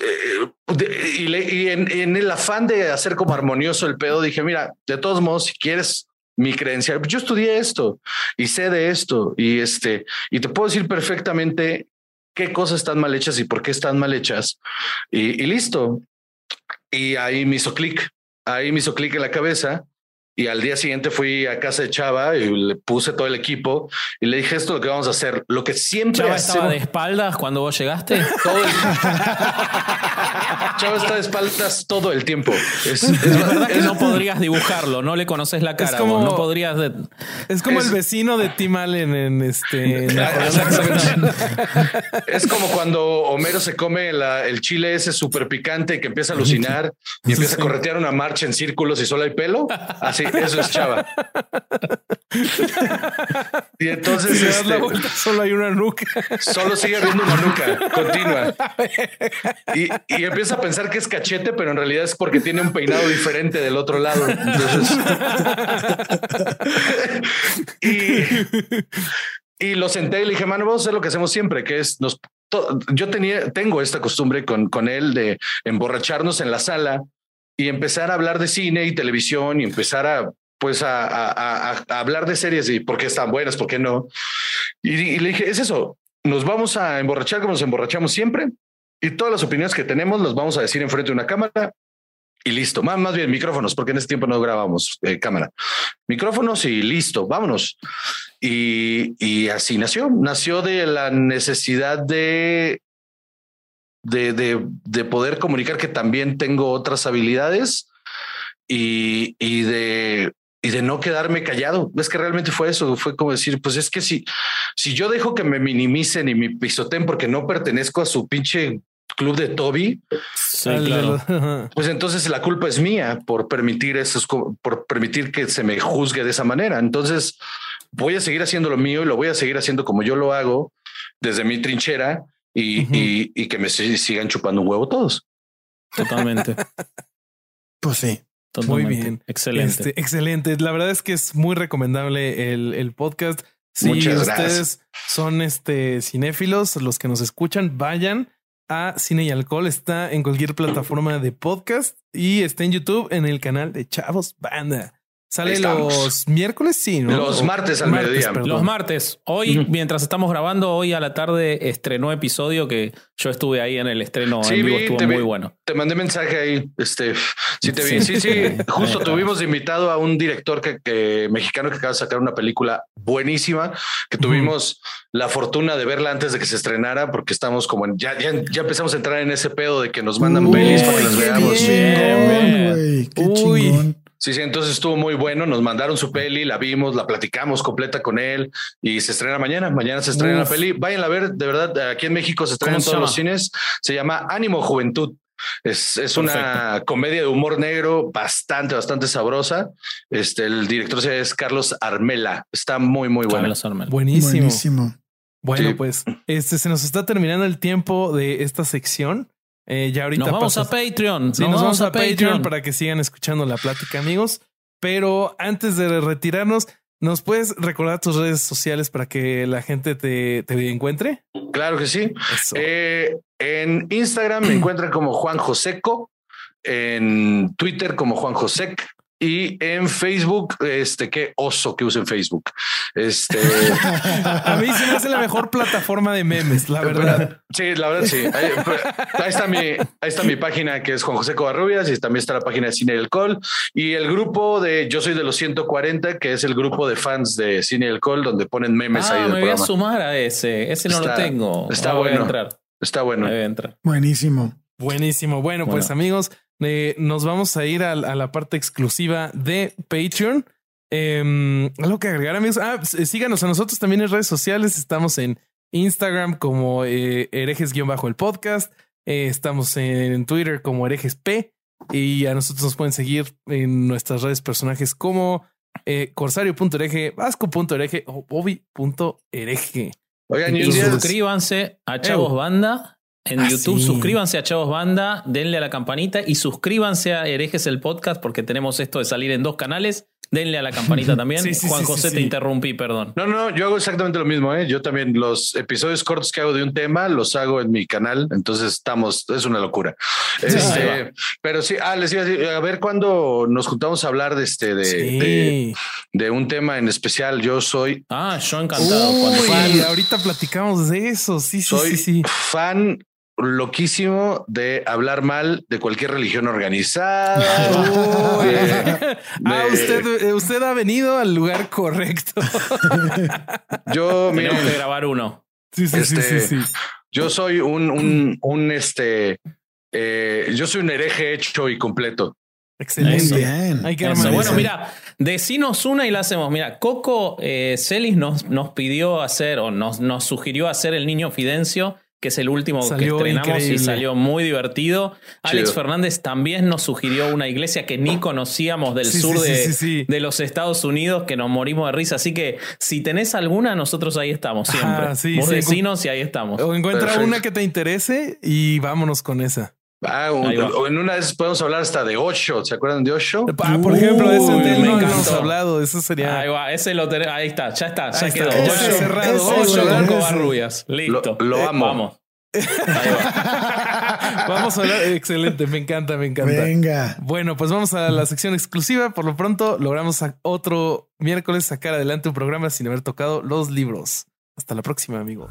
eh, y, en, el afán de hacer como armonioso el pedo, dije, mira, de todos modos, si quieres mi credencial, yo estudié esto y sé de esto y este, y te puedo decir perfectamente qué cosas están mal hechas y por qué están mal hechas y, y listo. Y ahí me hizo clic, ahí me hizo clic en la cabeza y al día siguiente fui a casa de Chava y le puse todo el equipo y le dije esto es lo que vamos a hacer. Lo que siempre Chava estaba de espaldas cuando vos llegaste. Todo el... Chava está de espaldas todo el tiempo. Es, verdad que no podrías dibujarlo, no le conoces la cara. Es como, no podrías. Es como el vecino de Tim Allen en este. es como cuando Homero se come el chile ese súper picante que empieza a alucinar y empieza a corretear una marcha en círculos y solo hay pelo. Así eso es Chava. y entonces este, solo hay una nuca. Solo sigue habiendo una nuca continua. Y, y, empieza a pensar que es cachete, pero en realidad es porque tiene un peinado diferente del otro lado. Entonces, y, y lo senté y le dije, mano, vamos a hacer lo que hacemos siempre, que es nos yo tenía, tengo esta costumbre con, con él de emborracharnos en la sala y empezar a hablar de cine y televisión y empezar a pues a, hablar de series y por qué están buenas, por qué no. Y, le dije, es eso, nos vamos a emborrachar como nos emborrachamos siempre y todas las opiniones que tenemos las vamos a decir enfrente de una cámara y listo. Más, más bien micrófonos, porque en ese tiempo no grabamos eh, cámara. Micrófonos y listo, vámonos. Y, y así nació. Nació de la necesidad de de, de, poder comunicar que también tengo otras habilidades y, y, de, y de no quedarme callado. Es que realmente fue eso, fue como decir, pues es que si, si yo dejo que me minimicen y me pisoteen porque no pertenezco a su pinche club de Toby, pues entonces la culpa es mía por permitir eso, por permitir que se me juzgue de esa manera. Entonces voy a seguir haciendo lo mío y lo voy a seguir haciendo como yo lo hago desde mi trinchera y, Ujú. y- y que me si- sigan chupando un huevo todos. Totalmente. Pues sí. totalmente. bien. Excelente. Este, excelente. La verdad es que es muy recomendable el, el podcast. Si Muchas ustedes gracias. son este cinéfilos, los que nos escuchan, vayan a Cine y Alcohol. Está en cualquier plataforma de podcast y está en YouTube en el canal de Chavos Banda. Sale estamos. los miércoles, sí, ¿no? Los martes al mediodía. perdón. Los martes. Hoy, mientras estamos grabando, hoy a la tarde estrenó episodio que yo estuve ahí en el estreno Sí, en vivo, vi, estuvo muy vi. bueno. Te mandé mensaje ahí. Este, sí, te vi. Sí. Sí, sí. Justo tuvimos invitado a un director que, que- mexicano que acaba de sacar una película buenísima que tuvimos la fortuna de verla antes de que se estrenara, porque estamos como en, ya, ya, ya empezamos a entrar en ese pedo de que nos mandan Uy, pelis para que las bien. veamos. Bien. Qué Uy. chingón. Sí, sí, entonces estuvo muy bueno. Nos mandaron su peli, la vimos, la platicamos completa con él y se estrena mañana. Mañana se estrena Uf. la peli. Vayan a ver, de verdad, aquí en México se estrena ¿Cómo en se todos los llama? cines. Se llama Ánimo Juventud. Es, es una comedia de humor negro bastante, bastante sabrosa. Este, el director es Carlos Armela. Está muy, muy bueno. Buenísimo. Buenísimo. Bueno, Sí. pues este se nos está terminando el tiempo de esta sección. Eh, ya ahorita Nos vamos pasas- a Patreon. Sí, nos, vamos a Patreon, para que sigan escuchando la plática, amigos. Pero antes de retirarnos, ¿nos puedes recordar tus redes sociales para que la gente te, te encuentre? Claro que sí. Eh, en Instagram me encuentran como Juan Joseco, en Twitter como Juan Josec y en Facebook, este qué oso que usen Facebook. Este, a, mí se me hace la mejor plataforma de memes, la verdad. sí, la verdad sí. Ahí, pues, ahí está mi, ahí está mi página que es Juan José Covarrubias y también está la página de Cine y Alcohol y el grupo de Yo soy de los 140, que es el grupo de fans de Cine y Alcohol, donde ponen memes ahí Ah, del me voy a sumar a ese. Ese no Está- lo tengo. está Ah, bueno. entrar. Está bueno. Ahí entrar. Buenísimo. Buenísimo. Bueno, pues amigos, eh, nos vamos a ir a, a la parte exclusiva de Patreon. Eh, algo que agregar, amigos. Ah, s- síganos a nosotros también en redes sociales. Estamos en Instagram como eh, herejes-el podcast. Eh, estamos en Twitter como herejes P. Y a nosotros nos pueden seguir en nuestras redes personajes como eh, corsario.hereje, vasco.hereje o bobby.hereje. Oigan, y suscríbanse a Chavos Banda. En Ah, YouTube, sí. suscríbanse a Chavos Banda, denle a la campanita y suscríbanse a Herejes el Podcast porque tenemos esto de salir en dos canales. Denle a la campanita también. Sí, sí, Juan José, sí. te interrumpí, perdón. No, no, yo hago exactamente lo mismo. ¿eh? Yo también los episodios cortos que hago de un tema los hago en mi canal. Entonces estamos, es una locura. Este, pero sí, ah, les iba a decir, a ver cuándo nos juntamos a hablar de este, de, Sí. de, de un tema en especial. Yo soy, Ah, yo encantado. cuando Uy, fan. ahorita platicamos de eso. Sí, sí, soy sí, sí. fan loquísimo de hablar mal de cualquier religión organizada. Uy. de- Ah, usted, eh, usted ha venido al lugar correcto. yo, Tenemos que grabar uno. Sí, sí, sí, Este, sí, sí. yo soy un, un, un este, eh, yo soy un hereje hecho y completo. Excelente. Bien. Hay que Bueno, mira, decinos una y la hacemos. Mira, Coco eh, Celis nos, nos pidió hacer o nos, nos sugirió hacer El Niño Fidencio, que es el último Salió que estrenamos increíble. y salió muy divertido. Alex. Fernández también nos sugirió una iglesia que ni conocíamos del Sí, sur sí, de, sí, sí. de los Estados Unidos, que nos morimos de risa. Así que si tenés alguna, nosotros ahí estamos siempre. Ah, sí, Vos sí. decinos y ahí estamos. O encuentra una que te interese y vámonos con esa. Ah, un- o en una vez podemos hablar hasta de Osho. ¿Se acuerdan de Osho? Ah, por ejemplo, de ese Uy, tema me no hemos hablado. Eso sería. Ahí va, ese lo tenemos. Ahí está, ya está, ya quedó. está, ya Ocho- está cerrado. Ocho Ocho, con. Covarrubias. Listo. Lo- lo amo. Vamos. Ahí va. Vamos a hablar. Excelente. Me encanta, me encanta. Venga. Bueno, pues vamos a la sección exclusiva. Por lo pronto, logramos otro miércoles sacar adelante un programa sin haber tocado los libros. Hasta la próxima, amigos.